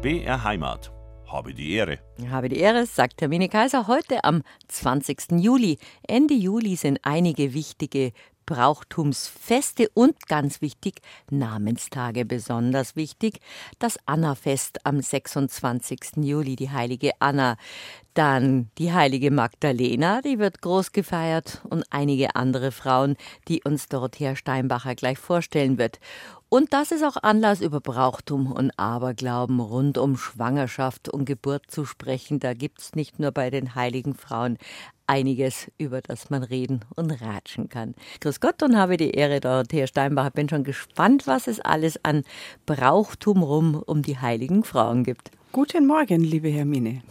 BR Heimat. Habe die Ehre. Habe die Ehre, sagt Hermine Kaiser, heute am 20. Juli. Ende Juli sind einige wichtige Brauchtumsfeste und ganz wichtig, Namenstage besonders wichtig. Das Annafest am 26. Juli, die heilige Anna. Dann die heilige Magdalena, die wird groß gefeiert und einige andere Frauen, die uns Dorothea Steinbacher gleich vorstellen wird. Und das ist auch Anlass, über Brauchtum und Aberglauben rund um Schwangerschaft und Geburt zu sprechen. Da gibt es nicht nur bei den heiligen Frauen einiges, über das man reden und ratschen kann. Grüß Gott und habe die Ehre, Dorothea Steinbacher. Bin schon gespannt, was es alles an Brauchtum rum um die heiligen Frauen gibt. Guten Morgen, liebe Hermine.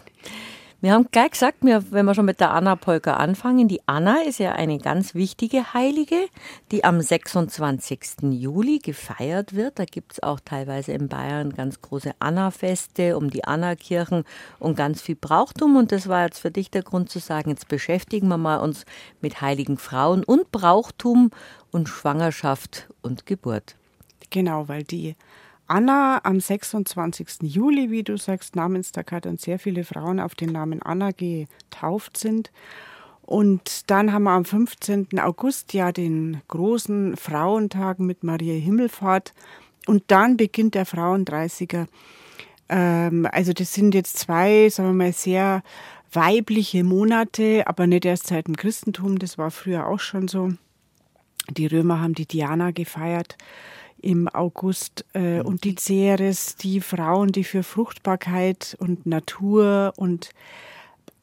Wir haben gleich gesagt, wenn wir schon mit der Anna Polka anfangen, die Anna ist ja eine ganz wichtige Heilige, die am 26. Juli gefeiert wird. Da gibt es auch teilweise in Bayern ganz große Anna-Feste um die Anna-Kirchen und ganz viel Brauchtum. Und das war jetzt für dich der Grund zu sagen, jetzt beschäftigen wir mal uns mit heiligen Frauen und Brauchtum und Schwangerschaft und Geburt. Genau, weil die Anna am 26. Juli, wie du sagst, Namenstag hat und sehr viele Frauen auf den Namen Anna getauft sind. Und dann haben wir am 15. August ja den großen Frauentag mit Maria Himmelfahrt. Und dann beginnt der Frauendreißiger. Ähm, also das sind jetzt zwei, sagen wir mal, sehr weibliche Monate, aber nicht erst seit dem Christentum. Das war früher auch schon so. Die Römer haben die Diana gefeiert im August äh, und die Ceres, die Frauen, die für Fruchtbarkeit und Natur und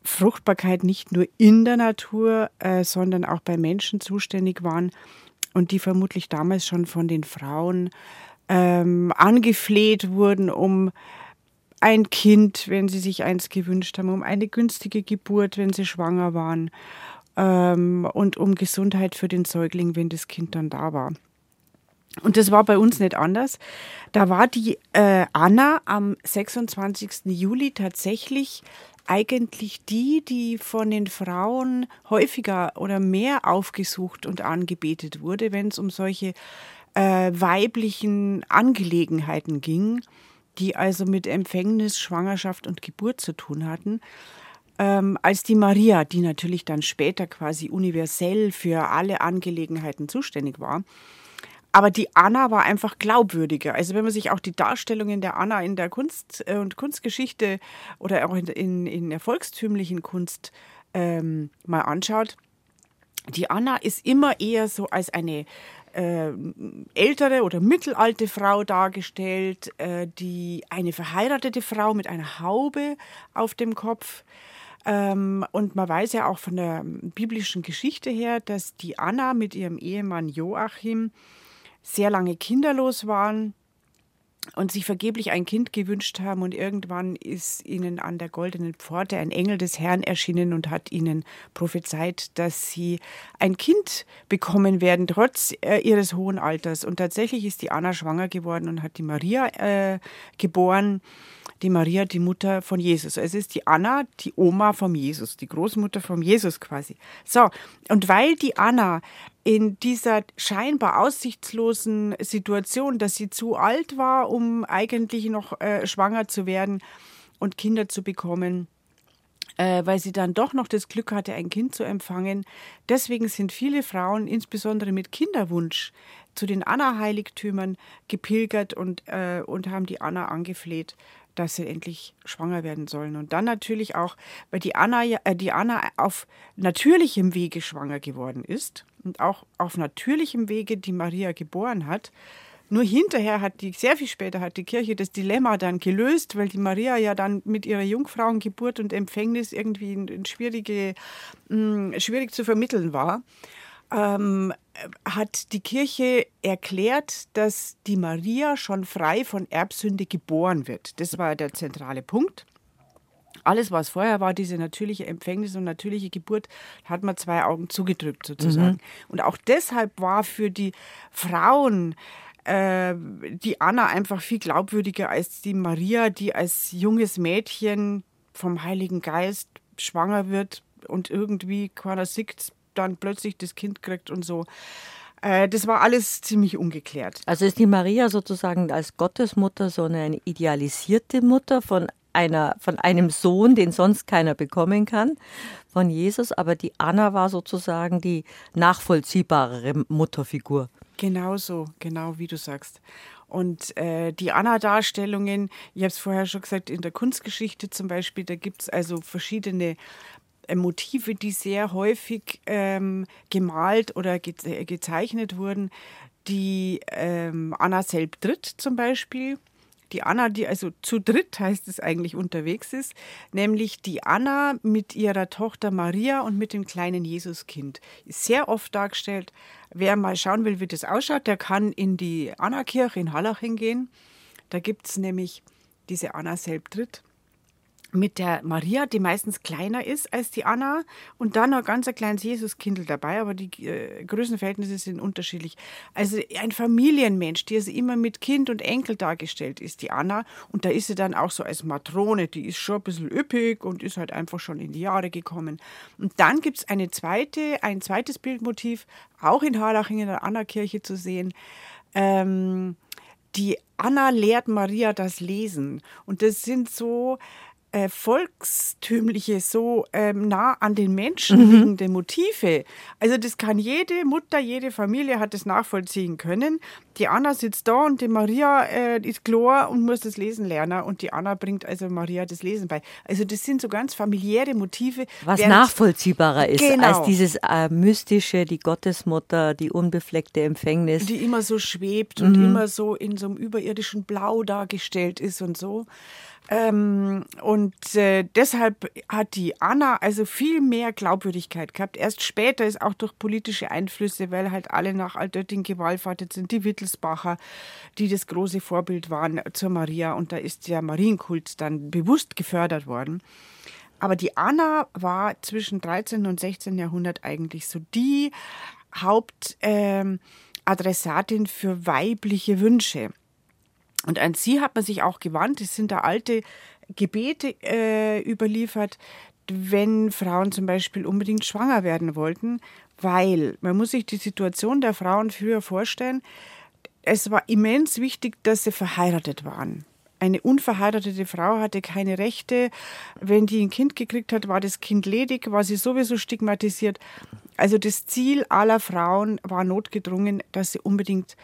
Fruchtbarkeit nicht nur in der Natur, äh, sondern auch bei Menschen zuständig waren und die vermutlich damals schon von den Frauen ähm, angefleht wurden, um ein Kind, wenn sie sich eins gewünscht haben, um eine günstige Geburt, wenn sie schwanger waren ähm, und um Gesundheit für den Säugling, wenn das Kind dann da war. Und das war bei uns nicht anders. Da war die äh, Anna am 26. Juli tatsächlich eigentlich die, die von den Frauen häufiger oder mehr aufgesucht und angebetet wurde, wenn es um solche äh, weiblichen Angelegenheiten ging, die also mit Empfängnis, Schwangerschaft und Geburt zu tun hatten. Ähm, als die Maria, die natürlich dann später quasi universell für alle Angelegenheiten zuständig war. Aber die Anna war einfach glaubwürdiger. Also wenn man sich auch die Darstellungen der Anna in der Kunst äh, und Kunstgeschichte oder auch in, in, in der volkstümlichen Kunst ähm, mal anschaut, die Anna ist immer eher so als eine äh, ältere oder mittelalte Frau dargestellt, äh, die eine verheiratete Frau mit einer Haube auf dem Kopf. Ähm, und man weiß ja auch von der biblischen Geschichte her, dass die Anna mit ihrem Ehemann Joachim sehr lange kinderlos waren und sich vergeblich ein Kind gewünscht haben und irgendwann ist ihnen an der goldenen Pforte ein Engel des Herrn erschienen und hat ihnen prophezeit, dass sie ein Kind bekommen werden, trotz äh, ihres hohen Alters. Und tatsächlich ist die Anna schwanger geworden und hat die Maria äh, geboren die Maria, die Mutter von Jesus. Es ist die Anna, die Oma von Jesus, die Großmutter von Jesus quasi. So, und weil die Anna in dieser scheinbar aussichtslosen Situation, dass sie zu alt war, um eigentlich noch äh, schwanger zu werden und Kinder zu bekommen, äh, weil sie dann doch noch das Glück hatte, ein Kind zu empfangen. Deswegen sind viele Frauen, insbesondere mit Kinderwunsch, zu den Anna-Heiligtümern gepilgert und, äh, und haben die Anna angefleht, dass sie endlich schwanger werden sollen. Und dann natürlich auch, weil die Anna, äh, die Anna auf natürlichem Wege schwanger geworden ist und auch auf natürlichem Wege die Maria geboren hat. Nur hinterher hat die, sehr viel später hat die Kirche das Dilemma dann gelöst, weil die Maria ja dann mit ihrer Jungfrauengeburt und Empfängnis irgendwie in, in schwierige, mh, schwierig zu vermitteln war ähm, hat die Kirche erklärt, dass die Maria schon frei von Erbsünde geboren wird. Das war der zentrale Punkt. Alles, was vorher war, diese natürliche Empfängnis und natürliche Geburt, hat man zwei Augen zugedrückt sozusagen. Mhm. Und auch deshalb war für die Frauen äh, die Anna einfach viel glaubwürdiger als die Maria, die als junges Mädchen vom Heiligen Geist schwanger wird und irgendwie keiner sieht, dann plötzlich das Kind kriegt und so. Äh, das war alles ziemlich ungeklärt. Also ist die Maria sozusagen als Gottesmutter so eine idealisierte Mutter von einer, von einem Sohn, den sonst keiner bekommen kann, von Jesus, aber die Anna war sozusagen die nachvollziehbarere Mutterfigur. Genau so, genau wie du sagst. Und äh, die Anna-Darstellungen, ich habe es vorher schon gesagt, in der Kunstgeschichte zum Beispiel, da gibt es also verschiedene Motive, die sehr häufig ähm, gemalt oder ge äh, gezeichnet wurden. Die ähm, Anna tritt zum Beispiel die Anna, die also zu dritt heißt es eigentlich unterwegs ist, nämlich die Anna mit ihrer Tochter Maria und mit dem kleinen Jesuskind. Ist sehr oft dargestellt. Wer mal schauen will, wie das ausschaut, der kann in die Anna-Kirche in Hallaching gehen. Da gibt es nämlich diese Anna Selbtritt mit der Maria, die meistens kleiner ist als die Anna und dann noch ganz ein kleines Jesuskindl dabei, aber die äh, Größenverhältnisse sind unterschiedlich. Also ein Familienmensch, die also immer mit Kind und Enkel dargestellt ist, die Anna. Und da ist sie dann auch so als Matrone, die ist schon ein bisschen üppig und ist halt einfach schon in die Jahre gekommen. Und dann gibt es eine zweite, ein zweites Bildmotiv, auch in Harlaching in der Anna-Kirche zu sehen. Ähm, die Anna lehrt Maria das Lesen. Und das sind so äh, volkstümliche, so ähm, nah an den Menschen mhm. liegende Motive. Also das kann jede Mutter, jede Familie hat das nachvollziehen können. Die Anna sitzt da und die Maria äh, ist Chlor und muss das Lesen lernen und die Anna bringt also Maria das Lesen bei. Also das sind so ganz familiäre Motive. Was nachvollziehbarer ist genau. als dieses äh, mystische, die Gottesmutter, die unbefleckte Empfängnis. Die immer so schwebt mhm. und immer so in so einem überirdischen Blau dargestellt ist und so. Ähm, und äh, deshalb hat die Anna also viel mehr Glaubwürdigkeit gehabt. Erst später ist auch durch politische Einflüsse, weil halt alle nach Altötting gewallfahrtet sind, die Wittelsbacher, die das große Vorbild waren zur Maria. Und da ist der Marienkult dann bewusst gefördert worden. Aber die Anna war zwischen 13. und 16. Jahrhundert eigentlich so die Hauptadressatin ähm, für weibliche Wünsche. Und an sie hat man sich auch gewandt. Es sind da alte Gebete äh, überliefert, wenn Frauen zum Beispiel unbedingt schwanger werden wollten, weil man muss sich die Situation der Frauen früher vorstellen. Es war immens wichtig, dass sie verheiratet waren. Eine unverheiratete Frau hatte keine Rechte. Wenn die ein Kind gekriegt hat, war das Kind ledig, war sie sowieso stigmatisiert. Also das Ziel aller Frauen war notgedrungen, dass sie unbedingt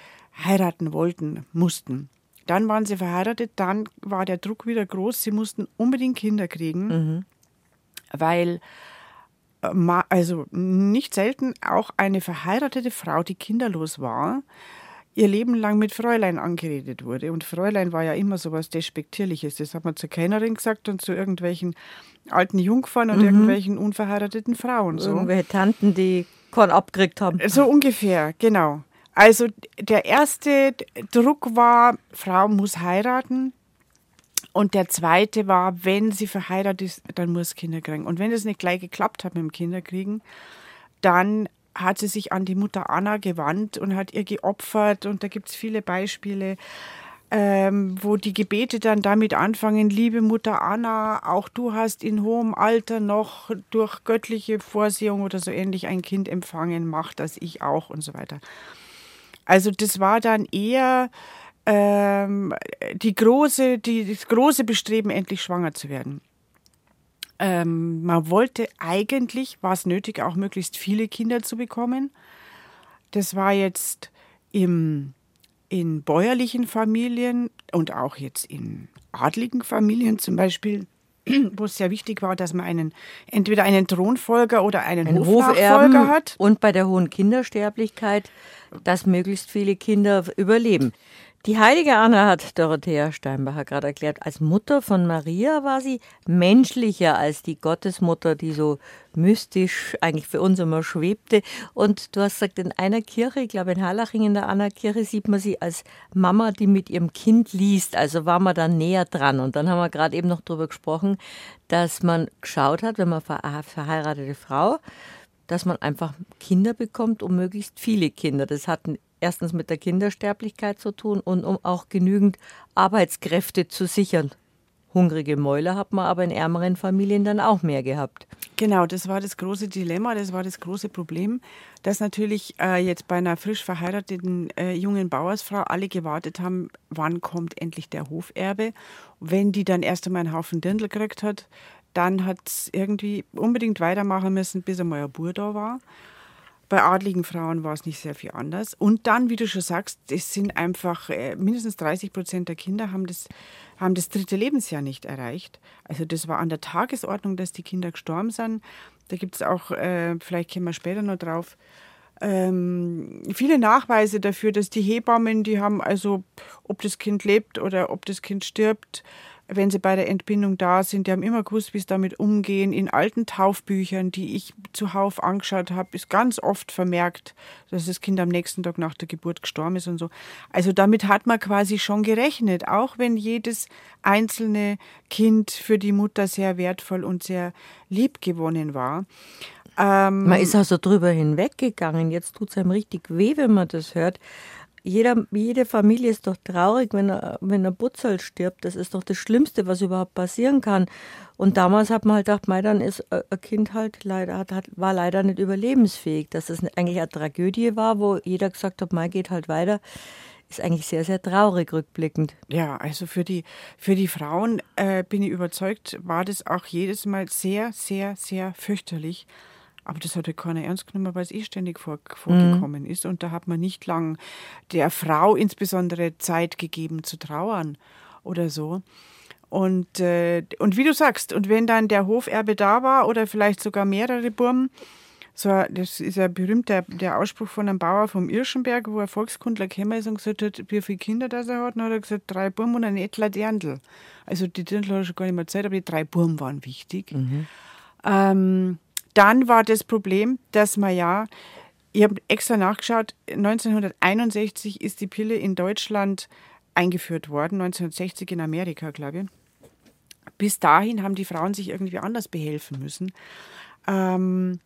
heiraten wollten, mussten. Dann waren sie verheiratet, dann war der Druck wieder groß, sie mussten unbedingt Kinder kriegen, mhm. weil äh, also nicht selten auch eine verheiratete Frau, die kinderlos war, ihr Leben lang mit Fräulein angeredet wurde. Und Fräulein war ja immer so was Despektierliches. Das hat man zur Kellnerin gesagt und zu irgendwelchen alten Jungfern und mhm. irgendwelchen unverheirateten Frauen. So. Irgendwelche Tanten, die Korn abgekriegt haben. So ungefähr, genau. Also der erste Druck war, Frau muss heiraten. Und der zweite war, wenn sie verheiratet ist, dann muss Kinder kriegen. Und wenn es nicht gleich geklappt hat mit dem Kinderkriegen, dann hat sie sich an die Mutter Anna gewandt und hat ihr geopfert. Und da gibt es viele Beispiele, ähm, wo die Gebete dann damit anfangen, liebe Mutter Anna, auch du hast in hohem Alter noch durch göttliche Vorsehung oder so ähnlich ein Kind empfangen, mach das ich auch und so weiter. Also das war dann eher ähm, die große, die, das große Bestreben, endlich schwanger zu werden. Ähm, man wollte eigentlich, war es nötig, auch möglichst viele Kinder zu bekommen. Das war jetzt im, in bäuerlichen Familien und auch jetzt in adligen Familien zum Beispiel wo es sehr wichtig war, dass man einen entweder einen Thronfolger oder einen Ein Hofnachfolger hat. Und bei der hohen Kindersterblichkeit, dass möglichst viele Kinder überleben. Die heilige Anna hat Dorothea Steinbacher gerade erklärt, als Mutter von Maria war sie menschlicher als die Gottesmutter, die so mystisch eigentlich für uns immer schwebte. Und du hast gesagt, in einer Kirche, ich glaube in Harlaching in der Anna-Kirche, sieht man sie als Mama, die mit ihrem Kind liest. Also war man da näher dran. Und dann haben wir gerade eben noch darüber gesprochen, dass man geschaut hat, wenn man verheiratete Frau, dass man einfach Kinder bekommt, um möglichst viele Kinder. Das hat erstens mit der Kindersterblichkeit zu tun und um auch genügend Arbeitskräfte zu sichern. Hungrige Mäuler hat man aber in ärmeren Familien dann auch mehr gehabt. Genau, das war das große Dilemma, das war das große Problem, dass natürlich äh, jetzt bei einer frisch verheirateten äh, jungen Bauersfrau alle gewartet haben, wann kommt endlich der Hoferbe. Wenn die dann erst einmal einen Haufen Dirndl gekriegt hat, dann hat es irgendwie unbedingt weitermachen müssen, bis einmal ein Bur da war. Bei adligen Frauen war es nicht sehr viel anders. Und dann, wie du schon sagst, es sind einfach äh, mindestens 30 Prozent der Kinder haben das, haben das dritte Lebensjahr nicht erreicht. Also das war an der Tagesordnung, dass die Kinder gestorben sind. Da gibt es auch, äh, vielleicht kommen wir später noch drauf, ähm, viele Nachweise dafür, dass die Hebammen, die haben also, ob das Kind lebt oder ob das Kind stirbt, wenn sie bei der Entbindung da sind, die haben immer gewusst, wie sie damit umgehen. In alten Taufbüchern, die ich zuhauf angeschaut habe, ist ganz oft vermerkt, dass das Kind am nächsten Tag nach der Geburt gestorben ist und so. Also damit hat man quasi schon gerechnet, auch wenn jedes einzelne Kind für die Mutter sehr wertvoll und sehr lieb gewonnen war. Ähm, man ist also drüber hinweggegangen. Jetzt tut es einem richtig weh, wenn man das hört jeder, jede Familie ist doch traurig, wenn, er, wenn ein Butzel stirbt. Das ist doch das Schlimmste, was überhaupt passieren kann. Und damals hat man halt gedacht, mei, dann ist ein Kind halt leider, hat, hat, war leider nicht überlebensfähig. Dass es eigentlich eine Tragödie war, wo jeder gesagt hat, mei, geht halt weiter, ist eigentlich sehr, sehr traurig rückblickend. Ja, also für die, für die Frauen äh, bin ich überzeugt, war das auch jedes Mal sehr, sehr, sehr fürchterlich. Aber das hat ja keiner ernst genommen, weil es eh ständig vor, vorgekommen mhm. ist. Und da hat man nicht lang der Frau insbesondere Zeit gegeben zu trauern oder so. Und, äh, und wie du sagst, und wenn dann der Hoferbe da war oder vielleicht sogar mehrere Burmen, so, das ist ja berühmt, der, der Ausspruch von einem Bauer vom Irschenberg, wo ein Volkskundler gekommen ist und gesagt hat, wie viele Kinder das er hat. Und hat er gesagt, drei Burm und ein Etler Dirndl. Also die Dirndl hat er schon gar nicht mehr Zeit, aber die drei Burm waren wichtig. Mhm. Ähm, dann war das Problem, dass man ja, ich habe extra nachgeschaut, 1961 ist die Pille in Deutschland eingeführt worden, 1960 in Amerika, glaube ich. Bis dahin haben die Frauen sich irgendwie anders behelfen müssen. Ähm,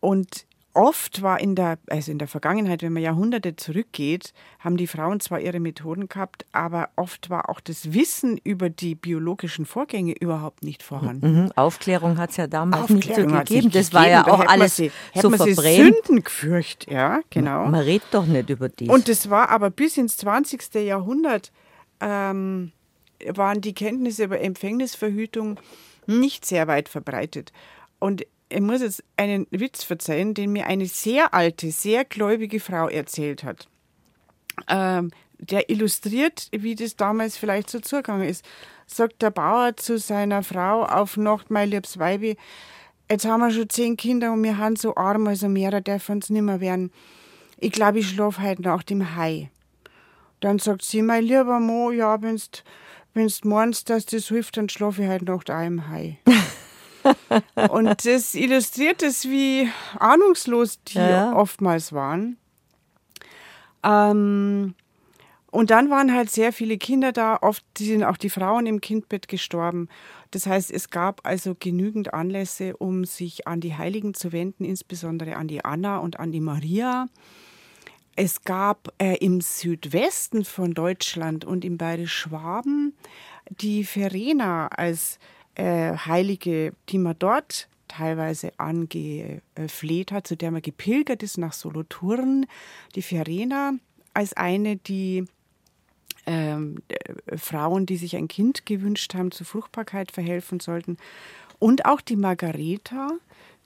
und oft war in der, also in der Vergangenheit, wenn man Jahrhunderte zurückgeht, haben die Frauen zwar ihre Methoden gehabt, aber oft war auch das Wissen über die biologischen Vorgänge überhaupt nicht vorhanden. Mhm. Aufklärung hat es ja damals Aufklärung nicht so gegeben. Das gegeben. war ja auch alles sie, so man verbrämt. Sünden gefürcht, ja, genau. Man, man redet doch nicht über die. Und das war aber bis ins 20. Jahrhundert ähm, waren die Kenntnisse über Empfängnisverhütung nicht sehr weit verbreitet. Und ich muss jetzt einen Witz verzeihen, den mir eine sehr alte, sehr gläubige Frau erzählt hat. Ähm, der illustriert, wie das damals vielleicht so zugegangen ist. Sagt der Bauer zu seiner Frau auf Nacht, mein liebes Weibi, jetzt haben wir schon zehn Kinder und wir haben so arm, also mehrer darf uns nicht mehr werden. Ich glaube, ich schlafe heute nach dem Hai. Dann sagt sie, mein lieber Mo, ja, wenn du meinst, dass das hilft, dann schlafe ich heute Nacht auch im Hai. Und das illustriert es, wie ahnungslos die ja. oftmals waren. Ähm, und dann waren halt sehr viele Kinder da, oft sind auch die Frauen im Kindbett gestorben. Das heißt, es gab also genügend Anlässe, um sich an die Heiligen zu wenden, insbesondere an die Anna und an die Maria. Es gab äh, im Südwesten von Deutschland und im Bayerisch-Schwaben die Verena als äh, Heilige, die man dort teilweise angefleht hat, zu der man gepilgert ist nach Solothurn, die Verena als eine, die ähm, Frauen, die sich ein Kind gewünscht haben, zur Fruchtbarkeit verhelfen sollten. Und auch die Margareta,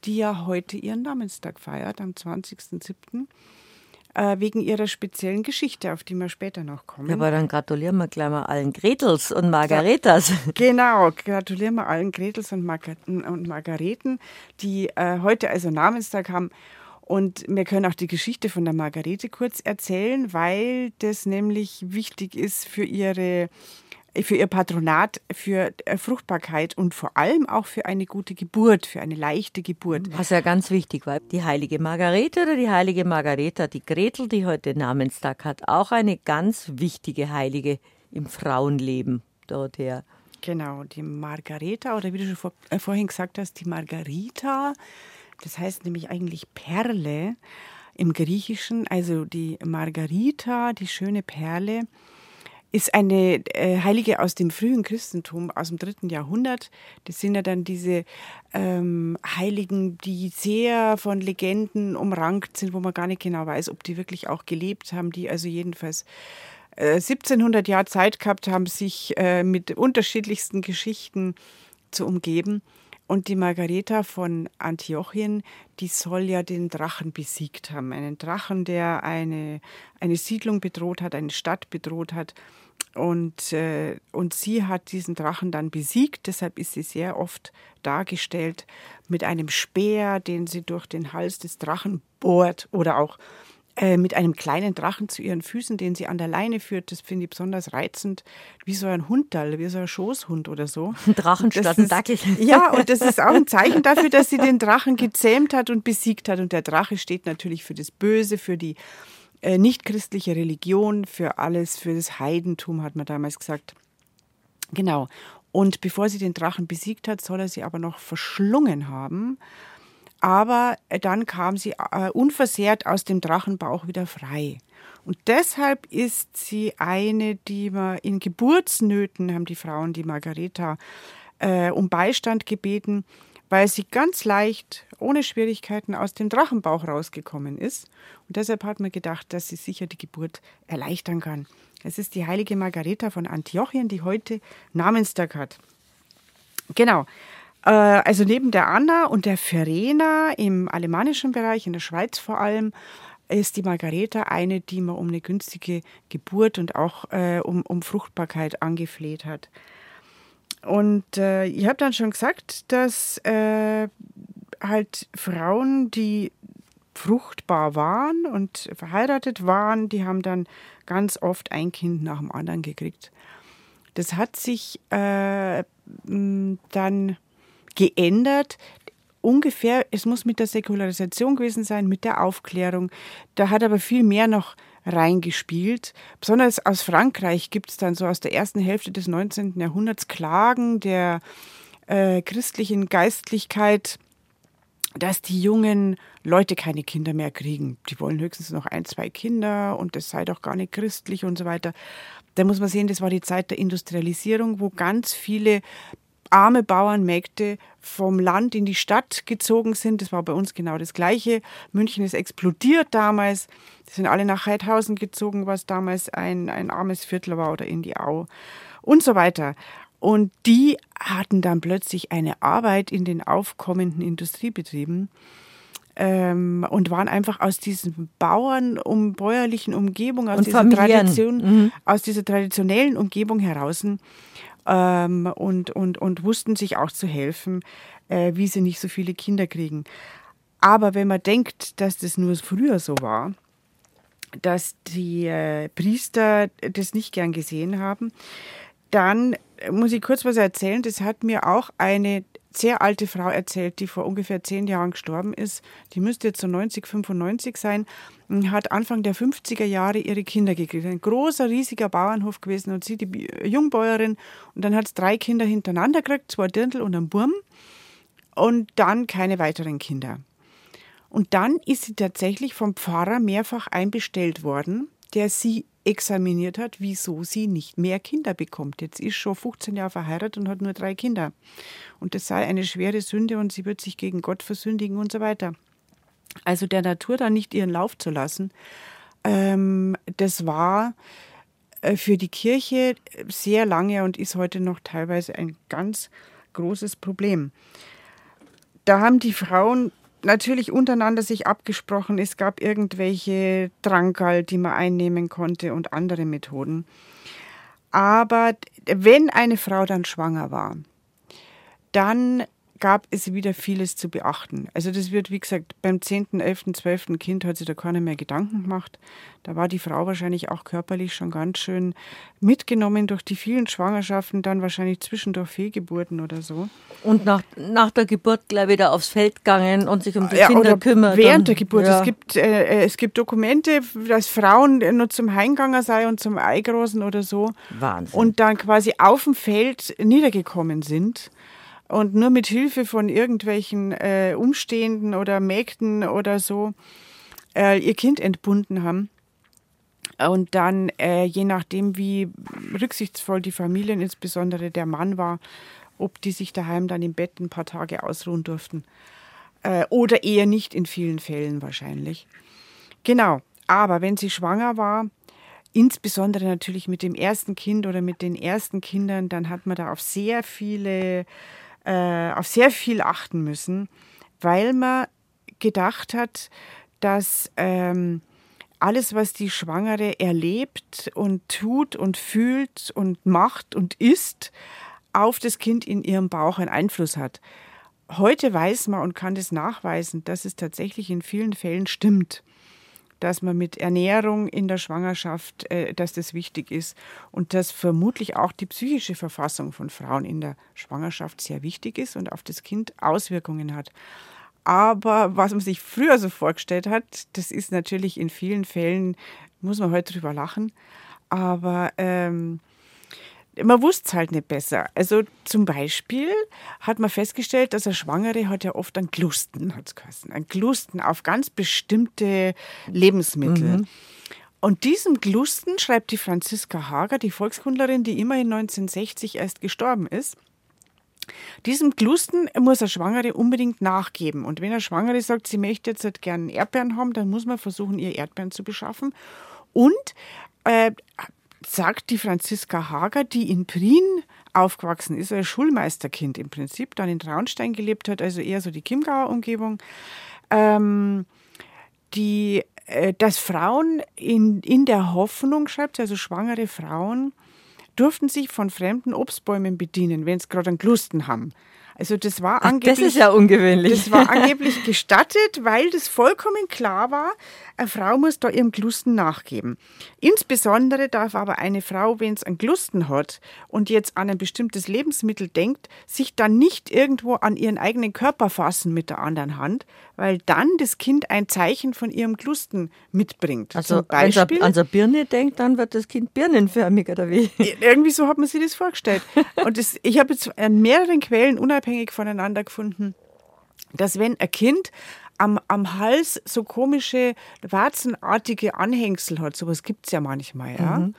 die ja heute ihren Namenstag feiert, am 20.07 äh, wegen ihrer speziellen Geschichte, auf die wir später noch kommen. Aber dann gratulieren wir gleich mal allen Gretels und Margaretas. Ja, genau, gratulieren wir allen Gretels und, Margar und Margareten, die äh, heute also Namenstag haben. Und wir können auch die Geschichte von der Margarete kurz erzählen, weil das nämlich wichtig ist für ihre für ihr Patronat, für äh, Fruchtbarkeit und vor allem auch für eine gute Geburt, für eine leichte Geburt. Was ja ganz wichtig war. Die heilige Margarete oder die heilige Margareta, die Gretel, die heute Namenstag hat, auch eine ganz wichtige Heilige im Frauenleben, Dorothea. Genau, die Margareta oder wie du schon vor, äh, vorhin gesagt hast, die Margarita, das heißt nämlich eigentlich Perle im Griechischen, also die Margarita, die schöne Perle ist eine äh, Heilige aus dem frühen Christentum, aus dem dritten Jahrhundert. Das sind ja dann diese ähm, Heiligen, die sehr von Legenden umrankt sind, wo man gar nicht genau weiß, ob die wirklich auch gelebt haben, die also jedenfalls 1700 äh, Jahre Zeit gehabt haben, sich äh, mit unterschiedlichsten Geschichten zu umgeben. Und die Margareta von Antiochien, die soll ja den Drachen besiegt haben. Einen Drachen, der eine, eine Siedlung bedroht hat, eine Stadt bedroht hat. Und, äh, und sie hat diesen Drachen dann besiegt. Deshalb ist sie sehr oft dargestellt mit einem Speer, den sie durch den Hals des Drachen bohrt oder auch äh, mit einem kleinen Drachen zu ihren Füßen, den sie an der Leine führt. Das finde ich besonders reizend, wie so ein Hundal, wie so ein Schoßhund oder so. Ein Drachen statt ein Dackel. Ja, und das ist auch ein Zeichen dafür, dass sie den Drachen gezähmt hat und besiegt hat. Und der Drache steht natürlich für das Böse, für die äh, nichtchristliche Religion, für alles, für das Heidentum, hat man damals gesagt. Genau. Und bevor sie den Drachen besiegt hat, soll er sie aber noch verschlungen haben aber äh, dann kam sie äh, unversehrt aus dem Drachenbauch wieder frei. Und deshalb ist sie eine, die man in Geburtsnöten haben die Frauen, die Margareta, äh, um Beistand gebeten, weil sie ganz leicht, ohne Schwierigkeiten aus dem Drachenbauch rausgekommen ist. Und deshalb hat man gedacht, dass sie sicher die Geburt erleichtern kann. Es ist die heilige Margareta von Antiochien, die heute Namenstag hat. Genau. Äh, also neben der Anna und der Verena im alemannischen Bereich, in der Schweiz vor allem, ist die Margareta eine, die man um eine günstige Geburt und auch äh, um, um Fruchtbarkeit angefleht hat. Und äh, ich habe dann schon gesagt, dass äh, halt Frauen, die fruchtbar waren und verheiratet waren, die haben dann ganz oft ein Kind nach dem anderen gekriegt. Das hat sich äh, dann geändert. Ungefähr, es muss mit der Säkularisation gewesen sein, mit der Aufklärung. Da hat aber viel mehr noch reingespielt. Besonders aus Frankreich gibt es dann so aus der ersten Hälfte des 19. Jahrhunderts Klagen der äh, christlichen Geistlichkeit, dass die jungen Leute keine Kinder mehr kriegen. Die wollen höchstens noch ein, zwei Kinder und das sei doch gar nicht christlich und so weiter. Da muss man sehen, das war die Zeit der Industrialisierung, wo ganz viele arme Bauernmägde vom Land in die Stadt gezogen sind. Das war bei uns genau das Gleiche. München ist explodiert damals. Die sind alle nach Heidhausen gezogen, was damals ein, ein armes Viertel war oder in die Au und so weiter. Und die hatten dann plötzlich eine Arbeit in den aufkommenden Industriebetrieben ähm, und waren einfach aus diesen Bauern um bäuerlichen Umgebung, aus dieser Tradition, mhm. aus dieser traditionellen Umgebung heraus ähm, und, und, und wussten sich auch zu helfen, äh, wie sie nicht so viele Kinder kriegen. Aber wenn man denkt, dass das nur früher so war, dass die äh, Priester das nicht gern gesehen haben, dann muss ich kurz was erzählen. Das hat mir auch eine sehr alte Frau erzählt, die vor ungefähr zehn Jahren gestorben ist. Die müsste jetzt so 90, 95 sein hat Anfang der 50er Jahre ihre Kinder gekriegt. Ein großer, riesiger Bauernhof gewesen und sie die Jungbäuerin. Und dann hat es drei Kinder hintereinander gekriegt, zwei Dirndl und einen Burm. Und dann keine weiteren Kinder. Und dann ist sie tatsächlich vom Pfarrer mehrfach einbestellt worden, der sie examiniert hat, wieso sie nicht mehr Kinder bekommt. Jetzt ist schon 15 Jahre verheiratet und hat nur drei Kinder. Und das sei eine schwere Sünde und sie wird sich gegen Gott versündigen und so weiter. Also der Natur da nicht ihren Lauf zu lassen, ähm, das war äh, für die Kirche sehr lange und ist heute noch teilweise ein ganz großes Problem. Da haben die Frauen natürlich untereinander sich abgesprochen, es gab irgendwelche Trankerl, die man einnehmen konnte und andere Methoden. Aber wenn eine Frau dann schwanger war, dann gab es wieder vieles zu beachten. Also das wird, wie gesagt, beim 10., 11., 12. Kind hat sich da keiner mehr Gedanken gemacht. Da war die Frau wahrscheinlich auch körperlich schon ganz schön mitgenommen durch die vielen Schwangerschaften, dann wahrscheinlich zwischendurch Fehlgeburten oder so. Und nach, nach der Geburt gleich wieder aufs Feld gegangen und sich um die ja, Kinder kümmert. Während der Geburt. Ja. Es, gibt, äh, äh, es gibt Dokumente, dass Frauen nur zum Heimganger sei und zum Eigrosen oder so. Wahnsinn. Und dann quasi auf dem Feld niedergekommen sind und nur mit Hilfe von irgendwelchen äh, Umstehenden oder Mägden oder so äh, ihr Kind entbunden haben. Und dann, äh, je nachdem, wie rücksichtsvoll die Familien, insbesondere der Mann war, ob die sich daheim dann im Bett ein paar Tage ausruhen durften. Äh, oder eher nicht in vielen Fällen wahrscheinlich. Genau. Aber wenn sie schwanger war, insbesondere natürlich mit dem ersten Kind oder mit den ersten Kindern, dann hat man da auf sehr viele, äh, auf sehr viel achten müssen, weil man gedacht hat, dass ähm, alles, was die Schwangere erlebt und tut und fühlt und macht und isst, auf das Kind in ihrem Bauch einen Einfluss hat. Heute weiß man und kann das nachweisen, dass es tatsächlich in vielen Fällen stimmt dass man mit Ernährung in der Schwangerschaft, äh, dass das wichtig ist und dass vermutlich auch die psychische Verfassung von Frauen in der Schwangerschaft sehr wichtig ist und auf das Kind Auswirkungen hat. Aber was man sich früher so vorgestellt hat, das ist natürlich in vielen Fällen, muss man heute drüber lachen, aber ähm, man wusste es halt nicht besser. Also zum Beispiel hat man festgestellt, dass eine Schwangere hat ja oft einen Glusten, hat es Ein Glusten auf ganz bestimmte Lebensmittel. Mhm. Und diesem Glusten schreibt die Franziska Hager, die Volkskundlerin, die immerhin 1960 erst gestorben ist, diesem Glusten muss eine Schwangere unbedingt nachgeben. Und wenn eine Schwangere sagt, sie möchte jetzt halt gerne Erdbeeren haben, dann muss man versuchen, ihr Erdbeeren zu beschaffen. Und äh, sagt die Franziska Hager, die in Prien aufgewachsen ist, als Schulmeisterkind im Prinzip, dann in Traunstein gelebt hat, also eher so die Chiemgauer Umgebung, ähm, die, äh, dass Frauen in, in der Hoffnung, schreibt sie, also schwangere Frauen, durften sich von fremden Obstbäumen bedienen, wenn sie gerade einen Glusten haben. Also das war angeblich. das ist ja ungewöhnlich. Das war angeblich gestattet, weil das vollkommen klar war, eine Frau muss da ihrem Glusten nachgeben. Insbesondere darf aber eine Frau, wenn es einen Glusten hat und jetzt an ein bestimmtes Lebensmittel denkt, sich dann nicht irgendwo an ihren eigenen Körper fassen mit der anderen Hand, weil dann das Kind ein Zeichen von ihrem Glusten mitbringt. Also wenn es an Birne denkt, dann wird das Kind birnenförmig oder wie? Irgendwie so hat man sich das vorgestellt. Und das, ich habe jetzt an mehreren Quellen unabhängig voneinander gefunden, dass wenn ein Kind am, am Hals so komische warzenartige Anhängsel hat, sowas gibt es ja manchmal, ja. Mhm.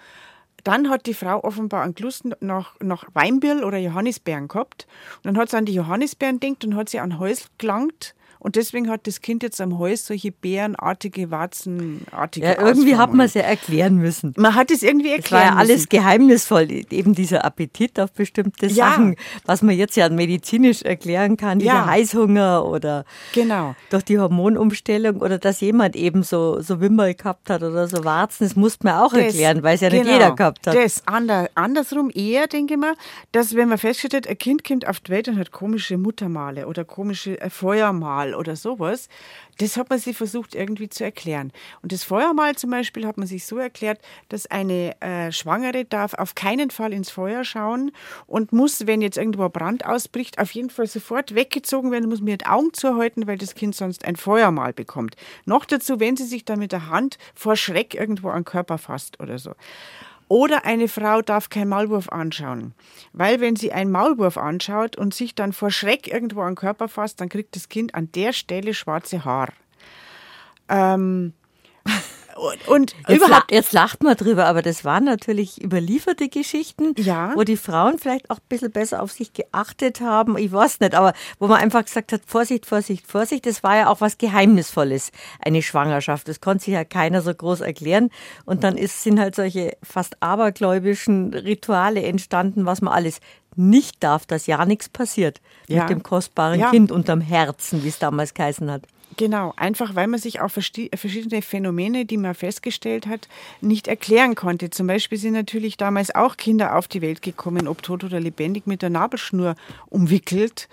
Dann hat die Frau offenbar einen Lust nach, nach Weinbirl oder Johannisbeeren gehabt. Und dann hat sie an die Johannisbeeren denkt und hat sie an Hals gelangt und deswegen hat das Kind jetzt am Hals solche bärenartige, warzenartige Ja, irgendwie hat man es ja erklären müssen. Man hat es irgendwie erklären Es war ja müssen. alles geheimnisvoll, eben dieser Appetit auf bestimmte ja. Sachen, was man jetzt ja medizinisch erklären kann, dieser ja. Heißhunger oder genau. durch die Hormonumstellung oder dass jemand eben so, so Wimmel gehabt hat oder so Warzen, das musste man auch das, erklären, weil es ja nicht genau, jeder gehabt hat. Das ander, andersrum eher, denke ich mal, dass wenn man feststellt, ein Kind kommt auf die Welt und hat komische Muttermale oder komische äh, Oder sowas. Das hat man sich versucht irgendwie zu erklären. Und das Feuermal zum Beispiel hat man sich so erklärt, dass eine äh, Schwangere darf auf keinen Fall ins Feuer schauen und muss, wenn jetzt irgendwo Brand ausbricht, auf jeden Fall sofort weggezogen werden, muss mir die Augen zuhalten, weil das Kind sonst ein Feuermal bekommt. Noch dazu, wenn sie sich dann mit der Hand vor Schreck irgendwo an den Körper fasst oder so. Oder eine Frau darf kein Maulwurf anschauen. Weil wenn sie einen Maulwurf anschaut und sich dann vor Schreck irgendwo an den Körper fasst, dann kriegt das Kind an der Stelle schwarze Haare. Ähm, und, und jetzt, überhaupt. jetzt lacht man drüber, aber das waren natürlich überlieferte Geschichten, ja. wo die Frauen vielleicht auch ein bisschen besser auf sich geachtet haben. Ich weiß nicht, aber wo man einfach gesagt hat, Vorsicht, Vorsicht, Vorsicht. Das war ja auch was Geheimnisvolles, eine Schwangerschaft. Das konnte sich ja keiner so groß erklären. Und dann ist, sind halt solche fast abergläubischen Rituale entstanden, was man alles nicht darf, dass ja nichts passiert ja. mit dem kostbaren ja. Kind unterm Herzen, wie es damals geheißen hat. Genau, einfach weil man sich auch verschiedene Phänomene, die man festgestellt hat, nicht erklären konnte. Zum Beispiel sind natürlich damals auch Kinder auf die Welt gekommen, ob tot oder lebendig, mit der Nabelschnur umwickelt,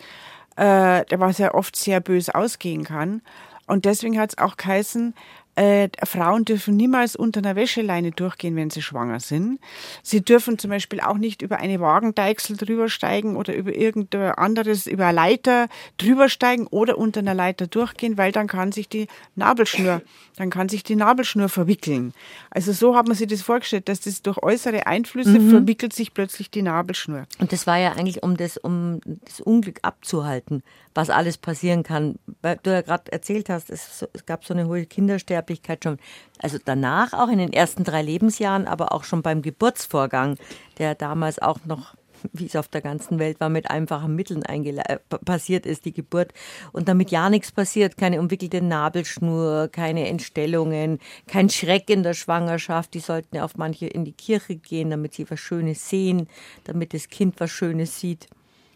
äh, was ja oft sehr bös ausgehen kann. Und deswegen hat es auch geheißen, äh, Frauen dürfen niemals unter einer Wäscheleine durchgehen, wenn sie schwanger sind. Sie dürfen zum Beispiel auch nicht über eine Wagendeichsel drüber steigen oder über irgendein anderes, über eine Leiter drüber steigen oder unter einer Leiter durchgehen, weil dann kann sich die Nabelschnur, dann kann sich die Nabelschnur verwickeln. Also so hat man sich das vorgestellt, dass das durch äußere Einflüsse mhm. verwickelt sich plötzlich die Nabelschnur. Und das war ja eigentlich, um das, um das Unglück abzuhalten, was alles passieren kann. Weil du ja gerade erzählt hast, es, es gab so eine hohe Kindersterblichkeit Sterblichkeit schon, also danach auch in den ersten drei Lebensjahren, aber auch schon beim Geburtsvorgang, der damals auch noch wie es auf der ganzen Welt war, mit einfachen Mitteln äh, passiert ist, die Geburt. Und damit ja nichts passiert, keine umwickelte Nabelschnur, keine Entstellungen, kein Schreck in der Schwangerschaft. Die sollten ja auf manche in die Kirche gehen, damit sie was Schönes sehen, damit das Kind was Schönes sieht.